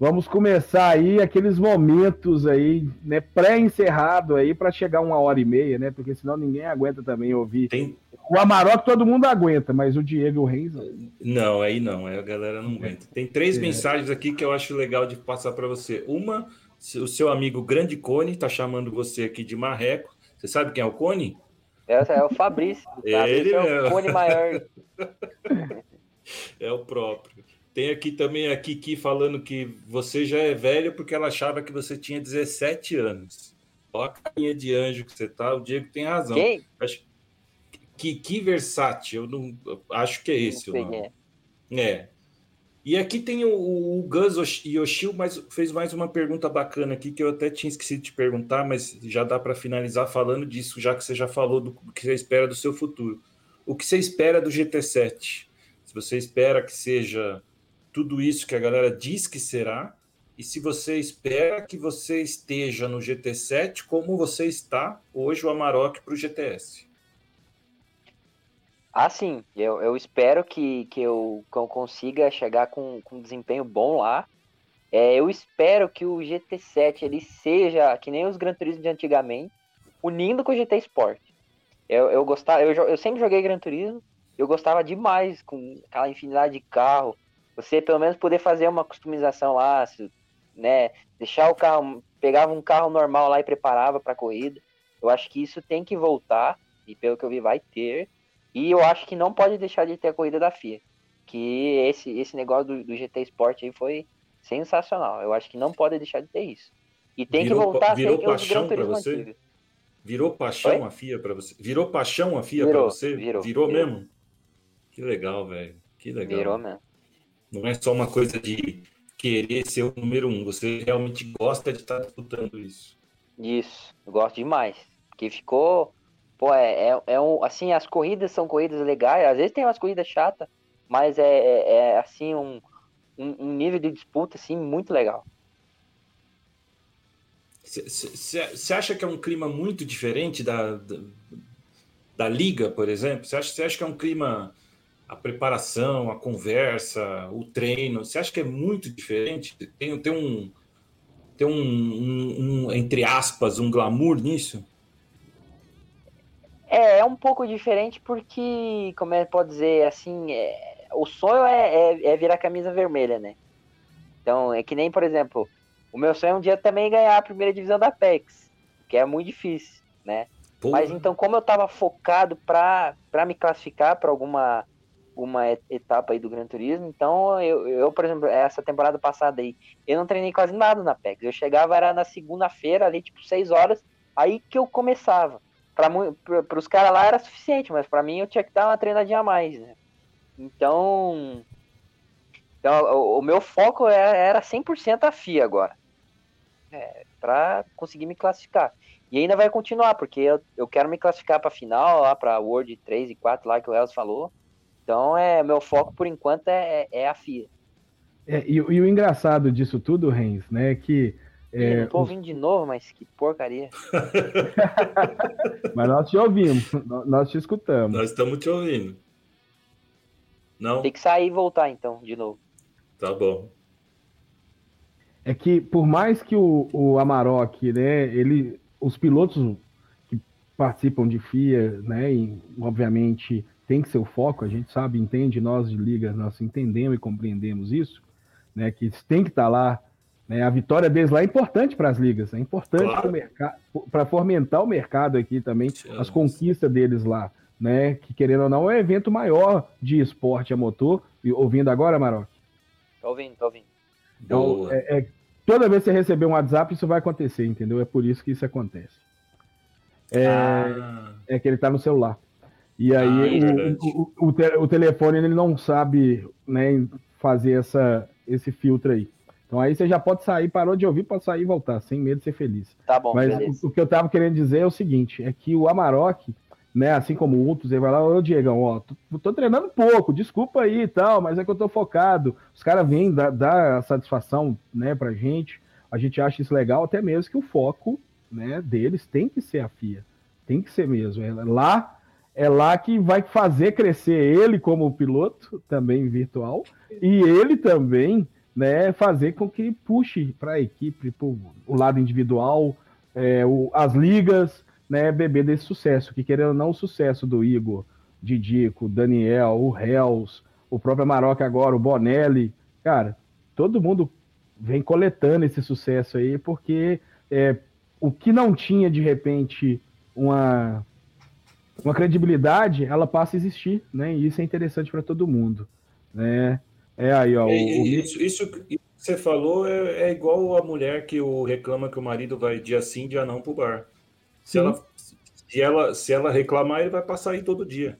B: Vamos começar aí aqueles momentos aí, né, pré-encerrado aí para chegar uma hora e meia, né? Porque senão ninguém aguenta também ouvir. Tem... O Amarok todo mundo aguenta, mas o Diego e o Reis
C: não. aí não, aí a galera não aguenta. Tem três é. mensagens aqui que eu acho legal de passar para você. Uma, o seu amigo Grande Cone está chamando você aqui de marreco. Você sabe quem é o Cone?
D: É, é o Fabrício.
C: Ele
D: é o Cone maior. (laughs)
C: é o próprio. Tem aqui também a Kiki falando que você já é velho porque ela achava que você tinha 17 anos. Olha a carinha de anjo que você tá. O Diego tem razão.
D: Quem?
C: Acho... Kiki Versátil, eu não acho que é esse não o nome. É. é. E aqui tem o, o Gus Yoshio, mas fez mais uma pergunta bacana aqui que eu até tinha esquecido de perguntar, mas já dá para finalizar falando disso, já que você já falou do, do que você espera do seu futuro. O que você espera do GT7? Se você espera que seja tudo isso que a galera diz que será, e se você espera que você esteja no GT7 como você está hoje o Amarok para o GTS.
D: Ah, sim. Eu, eu espero que, que, eu, que eu consiga chegar com, com um desempenho bom lá. É, eu espero que o GT7 ele seja que nem os Gran Turismo de antigamente, unindo com o GT Sport. Eu, eu, gostava, eu, eu sempre joguei Gran Turismo, eu gostava demais com aquela infinidade de carro, você pelo menos poder fazer uma customização lá, né? Deixar o carro, pegava um carro normal lá e preparava para a corrida. Eu acho que isso tem que voltar, e pelo que eu vi, vai ter. E eu acho que não pode deixar de ter a corrida da FIA. Que esse, esse negócio do, do GT Sport aí foi sensacional. Eu acho que não pode deixar de ter isso. E tem virou, que voltar a
C: ser paixão Gran você? Antigos. Virou paixão Oi? a FIA para você? Virou paixão a FIA para você? Virou, virou, virou mesmo? Que legal, velho. Que legal.
D: Virou mesmo.
C: Não é só uma coisa de querer ser o número um. Você realmente gosta de estar disputando isso.
D: Isso, gosto demais. Porque ficou. Pô, é, é, é um. Assim, as corridas são corridas legais. Às vezes tem umas corridas chatas, mas é, é, é assim, um, um, um, nível de disputa assim, muito legal.
C: Você acha que é um clima muito diferente da, da, da liga, por exemplo? Você acha, acha que é um clima a preparação, a conversa, o treino, você acha que é muito diferente? Tem, tem um tem um, um, um, entre aspas um glamour nisso?
D: É, é um pouco diferente porque, como é pode dizer, assim, é, o sonho é, é, é, virar camisa vermelha, né? Então, é que nem, por exemplo, O meu sonho é um dia também ganhar a primeira divisão da Apex, que é muito difícil, né? Mas então, como eu tava focado pra me classificar pra alguma uma etapa aí do Gran Turismo, então eu, eu, por exemplo, essa temporada passada aí, eu não treinei quase nada na PEX. Eu chegava, era na segunda-feira, ali, tipo, seis horas, aí que eu começava. Pra, pros caras lá era suficiente, mas pra mim eu tinha que dar uma treinadinha a mais, né? Então. Então, o, o meu foco era, era 100% a FIA agora. É, pra conseguir me classificar. E ainda vai continuar, porque eu, eu quero me classificar pra final, lá pra World 3 e 4, lá que o Elas falou. Então, é, meu foco por enquanto é, é a FIA.
B: É, e, e o engraçado disso tudo, Renz, né, é que.
D: Ih,
B: É,
D: não tô ouvindo de novo, mas que porcaria. (laughs)
B: mas nós te ouvimos, nó- nós te escutamos.
C: Nós estamos te ouvindo. Não?
D: Tem que sair e voltar então, de novo.
C: Tá bom.
B: É que por mais que o, o Amarok, né, ele, os pilotos que participam de FIA, né, e, obviamente tem que ser o foco, a gente sabe, entende, nós de liga, nós entendemos e compreendemos isso, né, que têm que estar lá, né, a vitória deles lá é importante para as ligas, é importante
C: Claro.
B: para o mercado, para fomentar o mercado aqui também,
C: Sim.
B: as conquistas deles lá, né, que querendo ou não é um evento maior de esporte a motor, E ouvindo agora, Amarok?
D: Tô ouvindo, tô ouvindo.
B: Então, é, é- toda vez que você receber um WhatsApp, isso vai acontecer, entendeu? É por isso que isso acontece. É,
C: Ah,
B: é que ele tá no celular. E aí
C: Ah, é
B: o- o, o, o te- o telefone ele não sabe né, fazer essa, esse filtro aí. Então aí você já pode sair, parou de ouvir, pode sair e voltar, sem medo de ser feliz.
D: Tá bom,
B: Mas
D: beleza.
B: o, o que eu tava querendo dizer é o seguinte: é que o Amarok, né, assim como outros, ele vai lá, ô Diegão, ó, tô, tô treinando pouco, desculpa aí e tal, mas é que eu tô focado. Os caras vêm dar, dar a satisfação, né, pra gente. A gente acha isso legal, até mesmo que o foco, né, deles tem que ser a FIA. Tem que ser mesmo. É lá é lá que vai fazer crescer ele como piloto, também virtual, e ele também, né, fazer com que puxe para a equipe, pro, o lado individual, é, o- as ligas, né, beber desse sucesso, que querendo ou não, o sucesso do Igor, Didico, Daniel, o Hells, o próprio Maroca agora, o Bonelli, cara, todo mundo vem coletando esse sucesso aí, porque é, o que não tinha, de repente, uma, uma credibilidade, ela passa a existir, né, e isso é interessante para todo mundo, né, é aí, ó, o, o
C: isso, isso que você falou é, é igual a mulher que o reclama que o marido vai dia sim, dia não pro bar. Se
B: Sim.
C: ela, se ela, se ela reclamar, ele vai passar aí todo dia.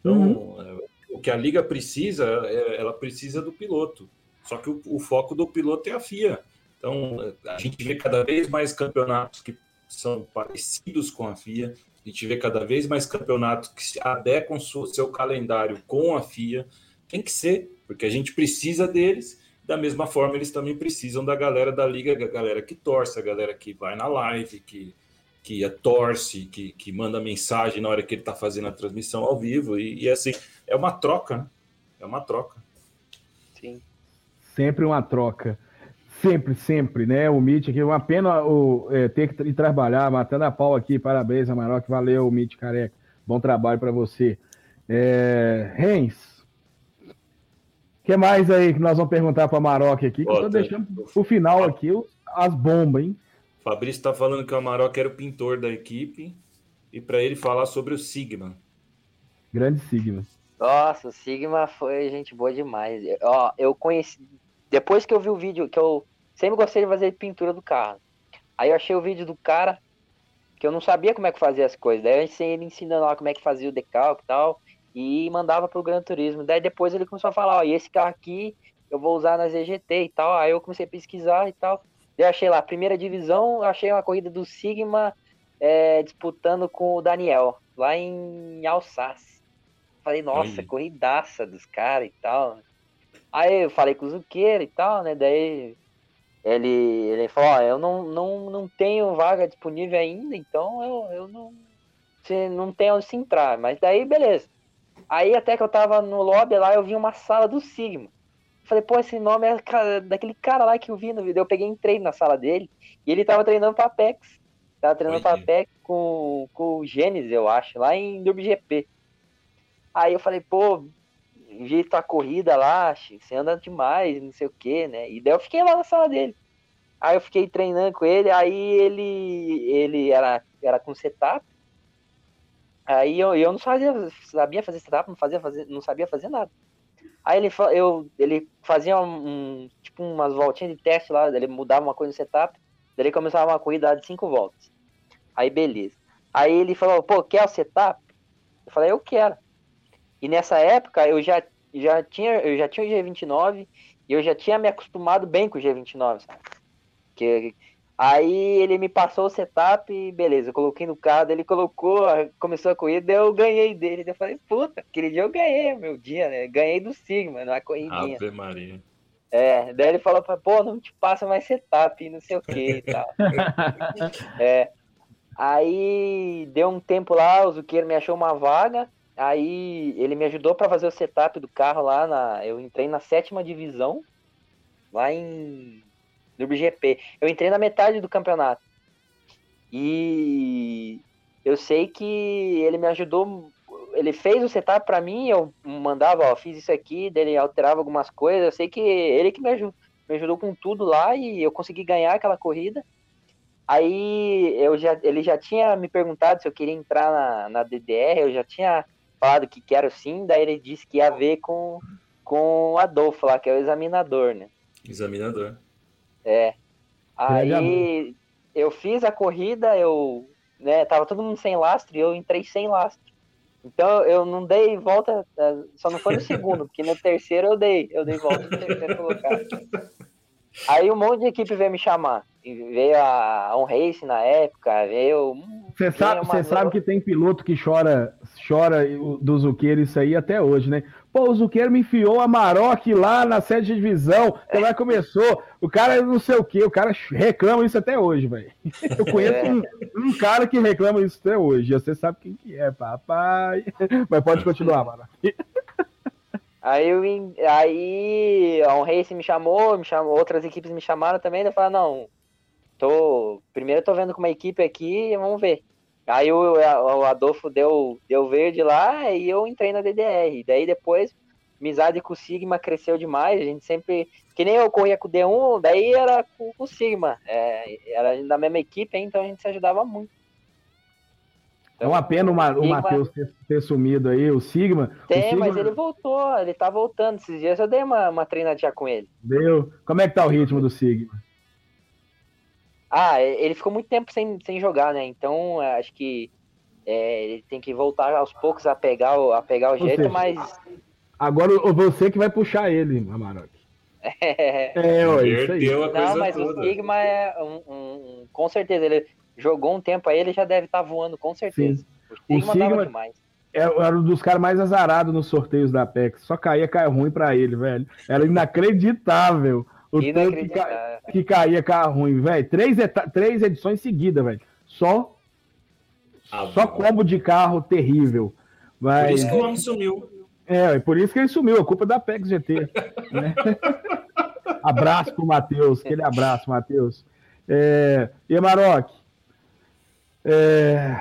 C: Então,
B: Uhum.
C: é, o que a liga precisa, é- ela precisa do piloto. Só que o, o foco do piloto é a FIA. Então, a gente vê cada vez mais campeonatos que são parecidos com a FIA. A gente vê cada vez mais campeonatos que se adequam seu calendário com a FIA. Tem que ser, porque a gente precisa deles. Da mesma forma, eles também precisam da galera da liga, a galera que torce, a galera que vai na live, que, que torce, que, que manda mensagem na hora que ele está fazendo a transmissão ao vivo. E, e assim, é uma troca, né? É uma troca.
D: Sim.
B: Sempre uma troca. Sempre, sempre, né? O Mitch aqui, uma pena o, é, ter que ir trabalhar, matando a pau aqui. Parabéns, Amarok. Valeu, Mitch Careca. Bom trabalho para você. É, Rens, o que mais aí que nós vamos perguntar para Amarok aqui? Que eu tô
C: Bota.
B: deixando pro final aqui as bombas, hein?
C: Fabrício está falando que o Amarok era o pintor da equipe e para ele falar sobre o Sigma.
B: Grande signo.
D: Nossa, o Sigma foi gente boa demais. Ó, eu conheci. Depois que eu vi o vídeo, que eu sempre gostei de fazer pintura do carro. Aí eu achei o vídeo do cara, que eu não sabia como é que fazia as coisas. Daí eu ensinei ele ensinando lá como é que fazia o decalque e tal. E mandava pro Gran Turismo. Daí depois ele começou a falar, ó, e esse carro aqui eu vou usar na ZGT e tal. Aí eu comecei a pesquisar e tal. Eu achei lá, primeira divisão, eu achei uma corrida do Sigma é, disputando com o Daniel, lá em Alsace. Falei, nossa,
C: Aí.
D: corridaça dos caras e tal. Aí eu falei com o Zuqueiro e tal, né? Daí ele, ele falou, ó, eu não, não, não tenho vaga disponível ainda, então eu, eu não, se, não tenho onde se entrar. Mas daí, beleza. Aí até que eu tava no lobby lá, eu vi uma sala do Sigma. Falei, pô, esse nome é daquele cara lá que eu vi no vídeo. Eu peguei e entrei na sala dele e ele tava treinando pra Apex. Tava treinando pra
C: Olha.
D: Apex com, com o Gênesis, eu acho, lá em GP. Aí eu falei, pô, vi tua corrida lá, você anda demais, não sei o que, né? E daí eu fiquei lá na sala dele. Aí eu fiquei treinando com ele, aí ele ele era, era com setup. Aí eu, eu não sabia, sabia fazer setup, não, fazia fazer, não sabia fazer nada. Aí ele, eu, ele fazia um, tipo umas voltinhas de teste lá, ele mudava uma coisa no setup, daí ele começava uma corrida de cinco voltas. Aí beleza. Aí ele falou, pô, quer o setup? Eu falei, eu quero. E nessa época eu já, já tinha eu já tinha o G29 e eu já tinha me acostumado bem com o G29, sabe? Que, aí ele me passou o setup e beleza, eu coloquei no carro, ele colocou, começou a corrida, eu ganhei dele. Eu falei, puta, aquele dia eu ganhei meu dia, né? Ganhei do Sigma, na corridinha.
C: Ave Maria.
D: É, daí ele falou, pô, não te passa mais setup, não sei o que e tal. (laughs) é, aí deu um tempo lá, o Zuqueiro me achou uma vaga, aí ele me ajudou para fazer o setup do carro lá, na, eu entrei na sétima divisão, lá em do BGP. Eu entrei na metade do campeonato. E eu sei que ele me ajudou, ele fez o setup para mim, eu mandava, ó, fiz isso aqui, dele alterava algumas coisas. Eu sei que ele que me ajudou, me ajudou com tudo lá e eu consegui ganhar aquela corrida. Aí eu já, ele já tinha me perguntado se eu queria entrar na, na DDR, eu já tinha falado que quero sim, daí ele disse que ia ver com, com o Adolfo lá, que é o examinador, né?
C: Examinador.
D: É. Aí eu fiz a corrida, eu, né, tava todo mundo sem lastro e eu entrei sem lastro. Então eu não dei volta, é, só não foi no segundo, porque no terceiro eu dei, eu dei volta no terceiro colocado. (laughs) Aí um monte de equipe veio me chamar. Veio a On Race na época, veio.
B: Você sabe, você sabe que tem piloto que chora, chora do Zuqueiro isso aí até hoje, né? Pô, o Zuqueiro me enfiou a Maroc lá na sede de divisão, que lá começou. O cara não sei o que, o cara reclama isso até hoje, velho. (laughs) Eu conheço é. um, um, cara que reclama isso até hoje. Você sabe quem que é, papai. Mas pode continuar, Maroc.
D: Aí, eu, aí a On Race me chamou, me chamou, outras equipes me chamaram também, eu falei, não, tô, primeiro eu tô vendo com uma equipe aqui, vamos ver. Aí o, o Adolfo deu, deu verde lá e eu entrei na DDR. Daí depois, amizade com o Sigma cresceu demais, a gente sempre, que nem eu corria com o D1, daí era com, com o Sigma, é, era da mesma equipe, então a gente se ajudava muito.
B: É uma pena o, o Matheus ter, ter, sumido aí, o Sigma.
D: Tem,
B: o Sigma...
D: mas ele voltou, ele tá voltando. Esses dias eu dei uma, uma treinadinha com ele.
B: Deu. Como é que tá o ritmo do Sigma?
D: Ah, ele ficou muito tempo sem, sem jogar, né? Então é, acho que é, ele tem que voltar aos poucos a pegar o, a pegar o jeito, seja, mas.
B: Agora você que vai puxar ele, Amarok.
D: É, (laughs) é ó, isso aí. Não, mas toda. o Sigma é um, um, um, com certeza, ele jogou um tempo aí, ele já deve estar tá voando, com certeza.
B: Sim. O Sigma, o Sigma demais. É, era um dos caras mais azarados nos sorteios da Apex. Só caía, caia ruim para ele, velho. Era inacreditável. O tanto que, ca... que caía carro ruim, velho. Três, eta... Três edições seguidas, velho. Só. Ah, só combo de carro terrível. Mas... Por
C: isso que o homem sumiu.
B: É, por isso que ele sumiu. A culpa é da Apex GT. né? (laughs) abraço pro Matheus. Aquele abraço, Matheus. É... E Maroc, é,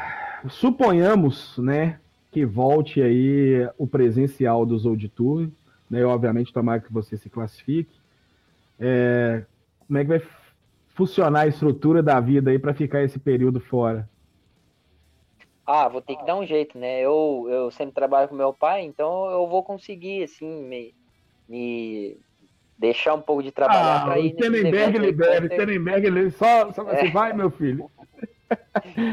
B: suponhamos, né, que volte aí o presencial dos Old Tour, né, obviamente tomara que você se classifique. É, como é que vai funcionar a estrutura da vida aí para ficar esse período fora?
D: Ah, vou ter que dar um jeito, né? Eu, eu sempre trabalho com meu pai, então eu vou conseguir, assim, me, me deixar um pouco de trabalhar
B: ah, para ir. O Tenenberg libera, o Tenenberg só, só é. você vai, meu filho.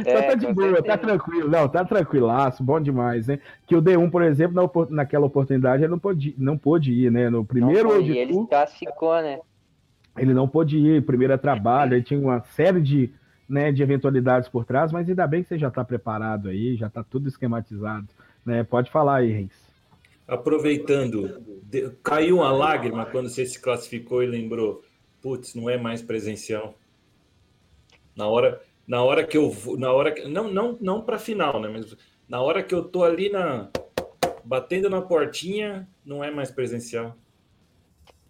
B: É, tá de boa, tá tranquilo. Não, tá tranquilaço, bom demais, né? Que o D1, por exemplo, na, naquela oportunidade, ele não pôde, não pôde ir, né? No primeiro
D: não foi, ele classificou, né?
B: Ele não pôde ir, primeiro é trabalho, ele tinha uma série de, né, de eventualidades por trás, mas ainda bem que você já tá preparado aí, já tá tudo esquematizado, né? Pode falar aí, Reis.
C: Aproveitando, caiu uma lágrima quando você se classificou e lembrou, putz, não é mais presencial. Na hora, na hora que eu na hora que, não não não para final, né, mas na hora que eu tô ali na batendo na portinha, não é mais presencial.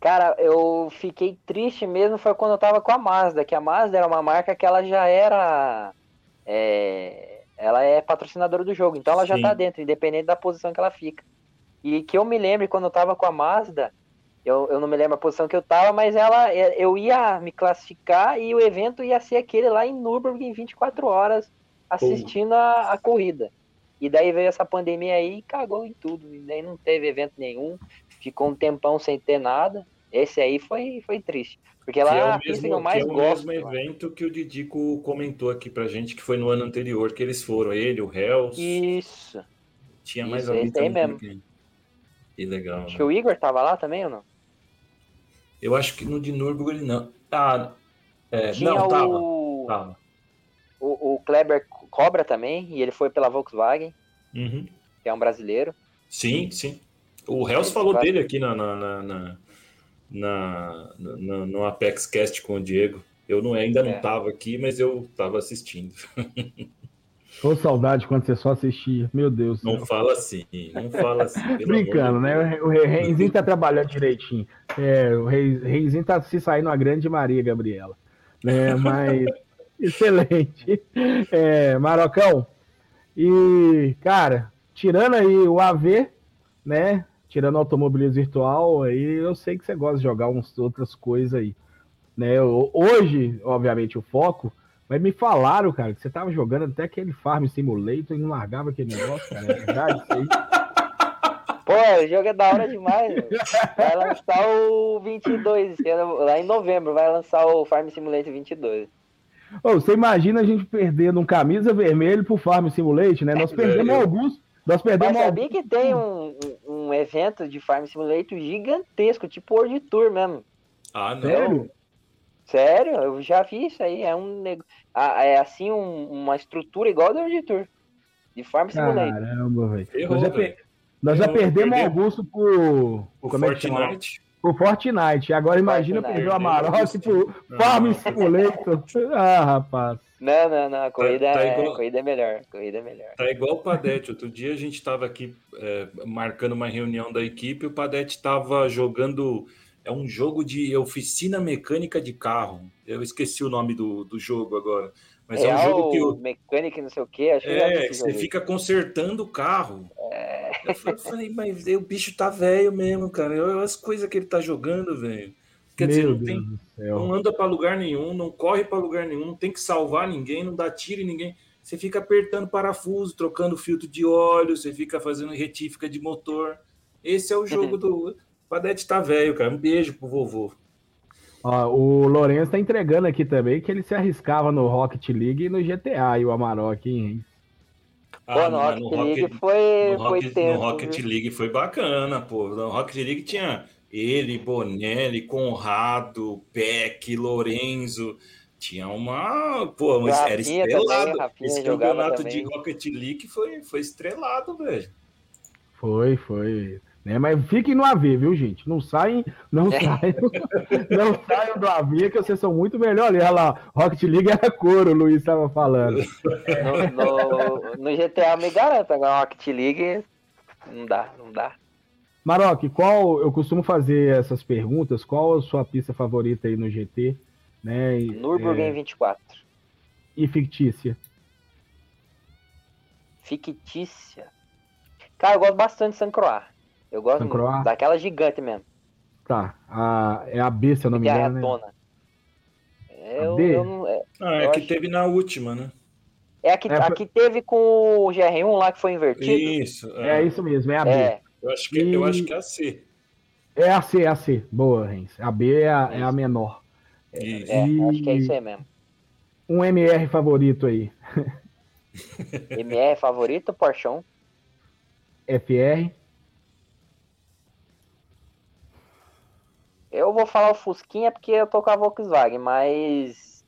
D: Cara, eu fiquei triste mesmo foi quando eu tava com a Mazda, que a Mazda era uma marca que ela já era é, ela é patrocinadora do jogo, então ela Sim. já tá dentro, independente da posição que ela fica. E que eu me lembre quando eu tava com a Mazda, Eu, eu não me lembro a posição que eu tava, mas ela, é, eu ia me classificar e o evento ia ser aquele lá em Nürburgring em 24 horas, assistindo a, a corrida. E daí veio essa pandemia aí e cagou em tudo. E daí não teve evento nenhum, ficou um tempão sem ter nada. Esse aí foi, foi triste. Porque lá
C: é
D: é
C: o
D: que
C: mesmo,
D: eu mais
C: que é o
D: gosto.
C: mesmo evento que o Didico comentou aqui pra gente, que foi no ano anterior que eles foram. Ele, o Hells,
D: Isso.
C: tinha mais
D: isso,
C: alguém também.
D: mesmo.
C: Que, que legal.
D: Acho
C: né?
D: que o Igor tava lá também ou não?
C: Eu acho que no de Nürburgring não. Ah, é, não, tava,
D: o,
C: tava.
D: o, o Kleber Cobra também, e ele foi pela Volkswagen,
C: Uhum.
D: que é um brasileiro.
C: Sim, sim. O Hells falou dele aqui na, na, na, na, na- na- no Apex Cast com o Diego. Eu não, ainda não
D: É.
C: estava aqui, mas eu estava assistindo. (laughs)
B: Ô, saudade quando você só assistia. Meu Deus.
C: Não
B: céu.
C: fala assim, não fala assim.
B: Brincando, né? O Re- Reizinho tá trabalhando direitinho. É, o Rei- Reizinho tá se saindo a grande Maria Gabriela. Né? Mas (laughs) excelente. É, Marocão. E, cara, tirando aí o AV, né? Tirando automobilismo virtual, aí eu sei que você gosta de jogar umas outras coisas aí. Né? Hoje, obviamente, o foco. Mas me falaram, cara, que você tava jogando até aquele Farm Simulator e não largava aquele negócio, cara. É verdade isso aí?
D: Pô, o jogo é da hora demais. meu. Vai lançar o 22, esse ano, lá em novembro, vai lançar o Farm Simulator 22.
B: Ô, você imagina a gente perdendo um camisa vermelho pro Farm Simulator, né? Nós perdemos
C: velho.
B: alguns. Nós
D: Mas
B: perdemos alguns.
D: sabia que tem um, um, um evento de Farm Simulator gigantesco, tipo World Tour mesmo.
C: Ah, não.
B: Sério?
D: Sério, eu já vi isso aí. É um nego- ah, é assim um- uma estrutura igual do World Tour. De Farm Simulator.
B: Caramba, velho. Nós já, per- nós já perdemos
C: perdeu.
B: Augusto por.
C: O
B: como é?
C: Fortnite.
B: Por Fortnite. Agora imagina
D: Fortnite.
B: perder o Amarok por
C: Não,
B: Farm. Simulator. (laughs) Ah, rapaz.
D: Não, não, não. A corrida,
C: tá
D: é,
C: igual-
D: corrida é melhor. Corrida é melhor.
C: Tá igual o Padete. Outro dia a gente estava aqui é, marcando uma reunião da equipe e o Padete estava jogando. É um jogo de oficina mecânica de carro. Eu esqueci o nome do, do jogo agora. Mas é, um jogo que o,
D: mecânica, não sei o que. Acho que eu
C: É,
D: esse
C: você
D: jogo.
C: fica consertando o carro.
D: É.
C: Eu fa- falei, mas o bicho tá velho mesmo, cara. Olha as coisas que ele tá jogando, velho. Quer dizer,
B: Meu
C: não,
B: Deus
C: tem, não anda pra lugar nenhum, não corre pra lugar nenhum, não tem que salvar ninguém, não dá tiro em ninguém. Você fica apertando parafuso, trocando filtro de óleo, você fica fazendo retífica de motor. Esse é o (laughs) jogo do. O Padete tá velho, cara. Um beijo pro vovô.
B: Ó, o Lourenço tá entregando aqui também que ele se arriscava no Rocket League e no GTA e o Amarok, hein?
D: Pô, no
C: mas
D: Rocket League foi,
C: no
D: foi
C: Rocket,
D: tenso.
C: no Rocket
D: viu?
C: League foi bacana, pô. No Rocket League tinha ele, Bonelli, Conrado, Peck, Lorenzo. Tinha uma. Pô, mas era estrelado.
D: também,
C: Esse campeonato
D: também.
C: de Rocket League foi, foi estrelado, velho.
B: Foi, foi. Né? Mas fiquem no AV, viu, gente? Não saem, não
D: É.
B: saiam, (laughs) não saiam do AV, que vocês são muito melhores. Olha lá, Rocket League era cor, o Luiz estava falando.
D: No, no, no GTA me garanto, agora Rocket League não dá, não dá.
B: Maroc, qual eu costumo fazer essas perguntas? Qual a sua pista favorita aí no GT? Né? E,
D: Nürburgring
B: é,
D: 24.
B: e fictícia.
D: Fictícia. Cara, eu gosto bastante de San Croix. Eu gosto
B: Croix?
D: daquela gigante mesmo.
B: Tá. A, é a B, se eu não me
D: que é a
B: engano. Né?
D: Eu,
B: B?
D: eu não- é,
C: Ah, é
D: Eu
C: que
D: acho-
C: teve na última, né?
D: é a que,
B: É,
D: a que teve com o GR1 lá que foi invertido.
C: Isso.
B: É isso mesmo, é a B.
D: É,
C: Eu acho, que, eu acho que é a C.
B: É a C, é a C. Boa, Renz. A B é a, é a menor.
C: Isso.
D: é,
B: E-
D: acho que é isso aí mesmo.
B: Um MR favorito aí. (laughs)
D: MR favorito, Porchão.
B: FR.
D: Eu vou falar o Fusquinha porque eu tô com a Volkswagen, mas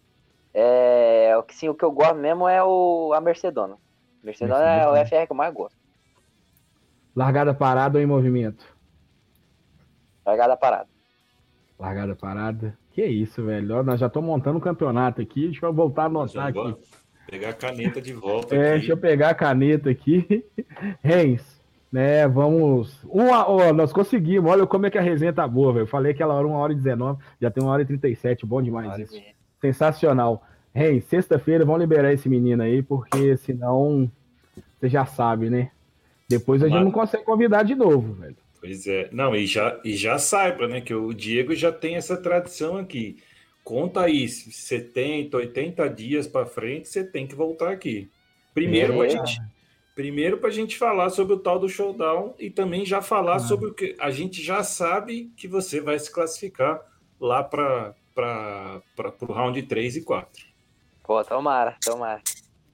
D: é, o que sim, o que eu gosto mesmo é o a Mercedona. Mercedona é o
B: Mercedes.
D: FR que eu mais gosto.
B: Largada parada ou em movimento?
D: Largada parada.
B: Largada parada. Que isso, velho. Ó, Nós já estamos montando um campeonato aqui. Deixa eu voltar a anotar aqui.
C: Pegar a caneta de volta
B: É,
C: aqui.
B: deixa eu pegar a caneta aqui. (laughs) Reis, né? Vamos. Uma, ó, nós conseguimos. Olha como é que a resenha tá boa, velho. Eu falei que ela era 1 hora e 19, já tem 1 hora e 37. Bom demais isso. Sensacional. Reis, sexta-feira vão liberar esse menino aí, porque senão você já sabe, né? Depois a gente não consegue convidar de novo, velho.
C: Pois é. Não, e já, e já saiba, né, que o Diego já tem essa tradição aqui. Conta aí, 70, 80 dias para frente, você tem que voltar aqui. Primeiro,
D: É.
C: para gente, primeiro a gente falar sobre o tal do showdown e também já falar
B: Ah.
C: sobre o que a gente já sabe que você vai se classificar lá para o round 3 e 4.
D: Pô, tomara, tomara.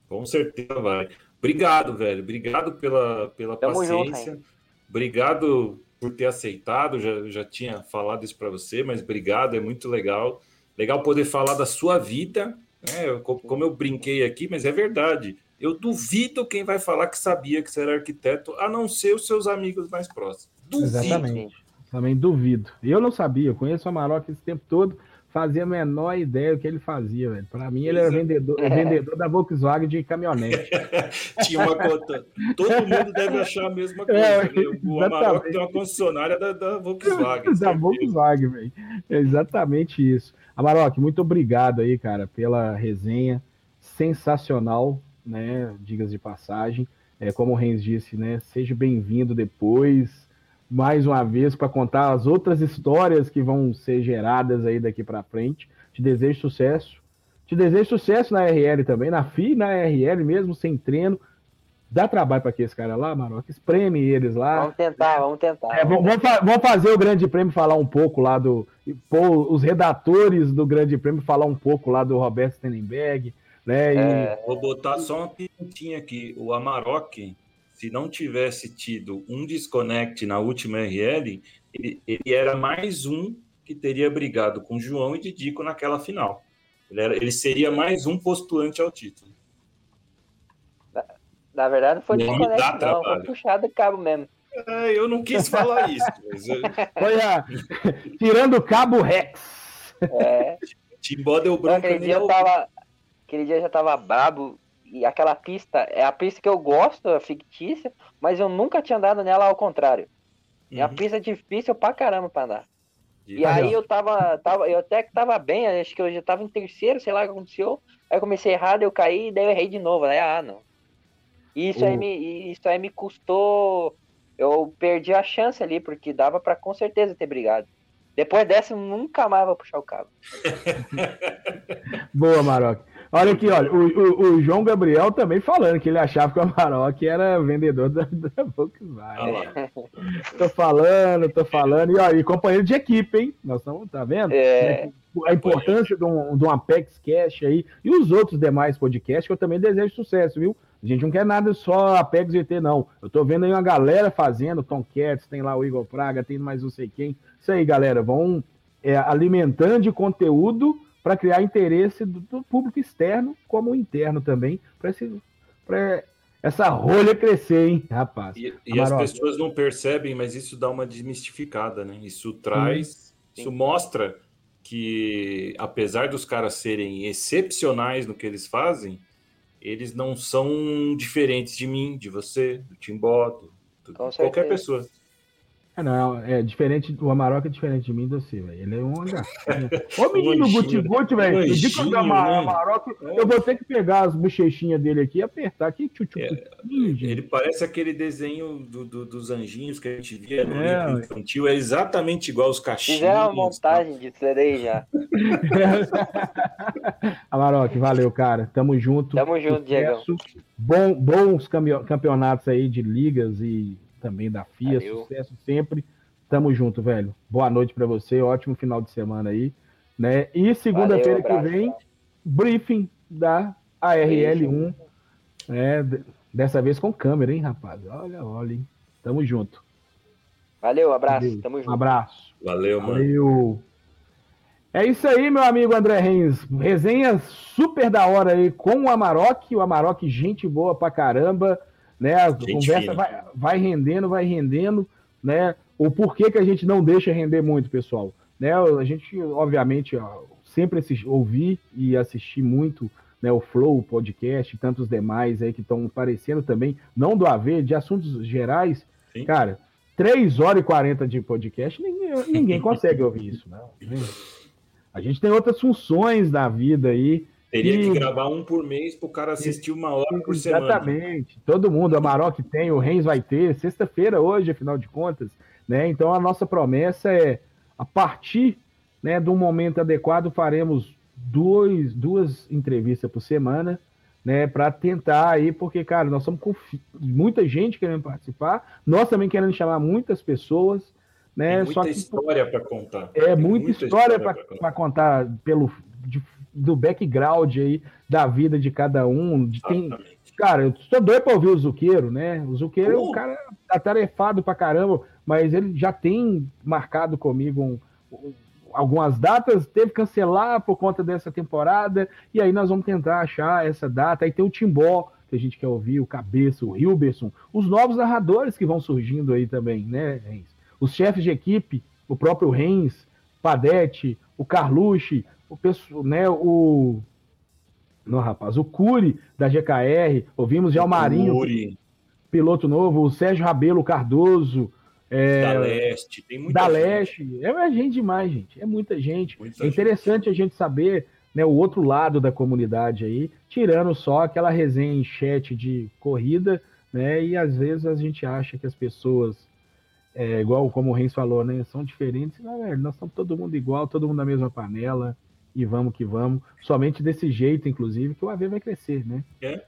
C: Com certeza vai. Obrigado, velho. Obrigado pela, pela
D: Tamo junto,
C: paciência. obrigado por ter aceitado. Já, já tinha falado isso para você, mas obrigado, é muito legal. Legal poder falar da sua vida, né? Eu- Como eu brinquei aqui, mas é verdade. Eu duvido quem vai falar que sabia que você era arquiteto, a não ser os seus amigos mais próximos. Duvido.
B: Exatamente. Também duvido. Eu não sabia, eu conheço o Amarok esse tempo todo, fazia a menor ideia do que ele fazia, velho. Para mim, ele era
C: Pois é.
B: vendedor, vendedor da Volkswagen de caminhonete. (laughs)
C: Tinha uma conta. Todo mundo deve achar a mesma coisa.
B: É,
C: né? O Amarok tem uma concessionária da, da Volkswagen. (laughs)
B: da. Volkswagen, velho. É exatamente isso. Amarok, muito obrigado aí, cara, pela resenha sensacional, né? Digas de passagem. É, como o Renz disse, né? Seja bem-vindo depois, mais uma vez, para contar as outras histórias que vão ser geradas aí daqui para frente. Te desejo sucesso. Te desejo sucesso na RL também, na FI na RL mesmo, sem treino. Dá trabalho para aqueles caras lá, Maroc. Espreme eles lá.
D: Vamos tentar, vamos tentar.
B: É, vamos, fa- vamos fazer o Grande Prêmio falar um pouco lá do. Pô, os redatores do Grande Prêmio falar um pouco lá do Roberto Stenenberg, né? E,
D: É,
C: Vou botar só uma pimentinha aqui. O Amarok, se não tivesse tido um desconnect na última RL, ele, ele era mais um que teria brigado com João e Didico naquela final. Ele, era- ele seria mais um postulante ao título.
D: na verdade, não foi
C: dá
D: não. Foi puxado do cabo mesmo.
C: É, eu não quis falar (laughs) isso, mas eu-
B: Foi a- tirando o cabo Rex.
D: É.
C: Timbó deu
D: Não,
C: branco
D: dia eu tava. Aquele dia eu já tava brabo. E aquela pista é a pista que eu gosto, é fictícia, mas eu nunca tinha andado nela ao contrário. É uma
C: Uhum.
D: pista difícil pra caramba pra andar. E
B: Aí,
D: eu tava, tava, eu até que tava bem, acho que eu já tava em terceiro, sei lá o que aconteceu. Aí eu comecei errado, eu caí, daí eu errei de novo. Aí, ah, não. E isso, aí me, isso aí me custou. Eu perdi a chance ali, porque dava pra com certeza ter brigado. Depois dessa, eu nunca mais vou puxar o cabo. (laughs)
B: Boa, Maroc. Olha aqui, olha, o, o- o João Gabriel também falando que ele achava que o Amarok era vendedor da, da Volkswagen.
C: Olha. (laughs)
B: Tô falando, tô falando. E, ó, e companheiro de equipe, hein? Nós estamos, tá vendo?
D: É,
B: a importância de um, de um Apex Cash aí e os outros demais podcasts que eu também desejo sucesso, viu? A gente não quer nada só Apex GT, não. Eu tô vendo aí uma galera fazendo, Tom Cats, tem lá o Igor Praga, tem mais não sei quem. Isso aí, galera, vão é, alimentando de conteúdo para criar interesse do, do público externo como interno também, para essa rolha crescer, hein, rapaz?
C: E, e as pessoas não percebem, mas isso dá uma desmistificada, né? Isso traz,
D: Sim.
C: isso mostra que, apesar dos caras serem excepcionais no que eles fazem, eles não são diferentes de mim, de você, do Timbó, do, qualquer pessoa.
B: Ah, não, é diferente, o Amarok é diferente de mim do velho. Ele é um (laughs) engraçado. Ô, menino guti-guti, velho. Eu que
C: anjinho,
B: o Ama-
C: né?
B: Amarok, eu vou ter que pegar as bochechinhas dele aqui e apertar aqui. Tchu, tchu, tchu, gente.
C: Ele parece aquele desenho do- do- dos anjinhos que a gente via no
B: É,
C: livro infantil, é exatamente igual os cachinhos.
D: fizeram uma montagem disso daí já. (laughs)
B: Amarok, valeu, cara. Tamo junto.
D: Tamo junto.
B: Sucesso. Bom, bons campe- campeonatos aí de ligas e também da FIA.
D: Valeu.
B: Sucesso sempre. Tamo junto, velho. Boa noite pra você. Ótimo final de semana aí. Né? E segunda-feira que vem, briefing da ARL1. né? Dessa vez com câmera, hein, rapaz? Olha, olha, hein? Tamo junto.
D: Valeu, abraço.
B: Valeu.
D: Tamo
B: Um
D: junto.
B: abraço.
C: Valeu, mano.
B: Valeu. É isso aí, meu amigo André Reis. Resenha super da hora aí com o Amarok. O Amarok, gente boa pra caramba. Né? A
C: Gente
B: conversa
C: fina.
B: vai, vai rendendo, vai rendendo. Né? O porquê que a gente não deixa render muito, pessoal. Né? A gente, obviamente, ó, sempre assisti, ouvi e assisti muito né, o Flow, o podcast e tantos demais aí que estão aparecendo também, não do AV, de assuntos gerais.
C: Sim.
B: Cara, 3 horas e 40 de podcast, ninguém, ninguém (laughs) consegue ouvir isso, não. A gente tem outras funções da vida aí.
C: Teria que gravar um por mês pro cara assistir uma hora por semana.
B: Exatamente. Todo mundo, a Maroc tem, o Renz vai ter. Sexta-feira, hoje, afinal de contas, Né? Então a nossa promessa é, a partir né, de um momento adequado, faremos dois, duas entrevistas por semana, né, para tentar aí, porque, cara, nós estamos com muita gente querendo participar, nós também queremos chamar muitas pessoas, né?
C: Tem muita que, história para contar.
B: É, muita, muita, história, história para contar. contar pelo de, do background aí da vida de cada um. De, tem, cara, eu sou doido para ouvir o Zuqueiro, né? O Zuqueiro uh! é um cara atarefado pra caramba, mas ele já tem marcado comigo um, um, algumas datas, teve que cancelar por conta dessa temporada, e aí nós vamos tentar achar essa data. Aí tem o Timbó, que a gente quer ouvir, o Cabeça, o Hilberson, os novos narradores que vão surgindo aí também, né, Reis? Os chefes de equipe, o próprio Reis, Padete, o Carlucci, o pessoal, né, o não, rapaz, o Cury da GKR, ouvimos já o Marinho, Cury. piloto novo, o Sérgio Rabelo Cardoso, é,
C: da Leste, tem muita
B: da gente. Leste, é gente demais, gente, é muita gente. Muita é interessante gente. a gente saber né, o outro lado da comunidade aí, tirando só aquela resenha em chat de corrida, né, e às vezes a gente acha que as pessoas é, igual como o Reis falou, né? São diferentes. Não, velho, nós somos todo mundo igual, todo mundo na mesma panela. E vamos que vamos. Somente desse jeito, inclusive, que o AV vai crescer, né? É.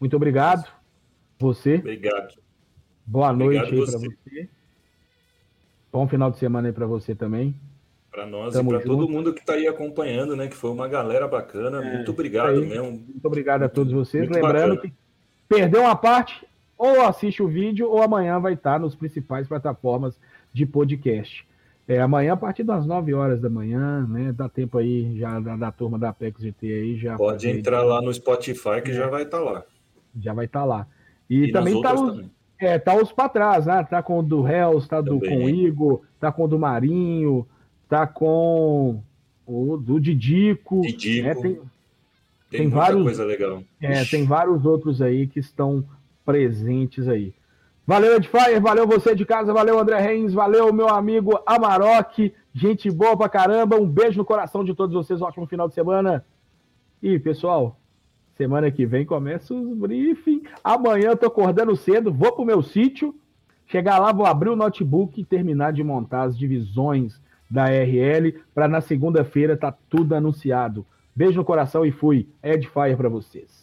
B: Muito obrigado. Você.
C: Obrigado.
B: Boa noite obrigado aí para você. Bom final de semana aí para você também.
C: Para nós Tamo e para todo mundo que está aí acompanhando, né? Que foi uma galera bacana. É, muito obrigado mesmo.
B: Muito obrigado a todos vocês. Muito Lembrando bacana. que perdeu uma parte, ou assiste o vídeo, ou amanhã vai estar nos principais plataformas de podcast. É, amanhã, a partir das 9 horas da manhã, né? Dá tempo aí já da, da turma da Apex GT aí. Já
C: Pode entrar lá no Spotify que é. já vai estar tá lá.
B: Já vai estar tá lá. E, e também tá os, também. É, tá os para trás, né? Tá com o do Hells, tá do, com o Igor, tá com o do Marinho, tá com o do Didico.
C: Didico.
B: Né?
C: Tem, tem, tem vários, coisa legal.
B: É, tem vários outros aí que estão presentes aí. Valeu, Edfire, valeu você de casa, valeu, André Reis, valeu, meu amigo Amarok, gente boa pra caramba, um beijo no coração de todos vocês, um ótimo final de semana. E, pessoal, semana que vem começa os briefing. Amanhã eu tô acordando cedo, vou pro meu sítio, chegar lá, vou abrir o notebook e terminar de montar as divisões da RL, para na segunda-feira tá tudo anunciado. Beijo no coração e fui. Edfire para vocês.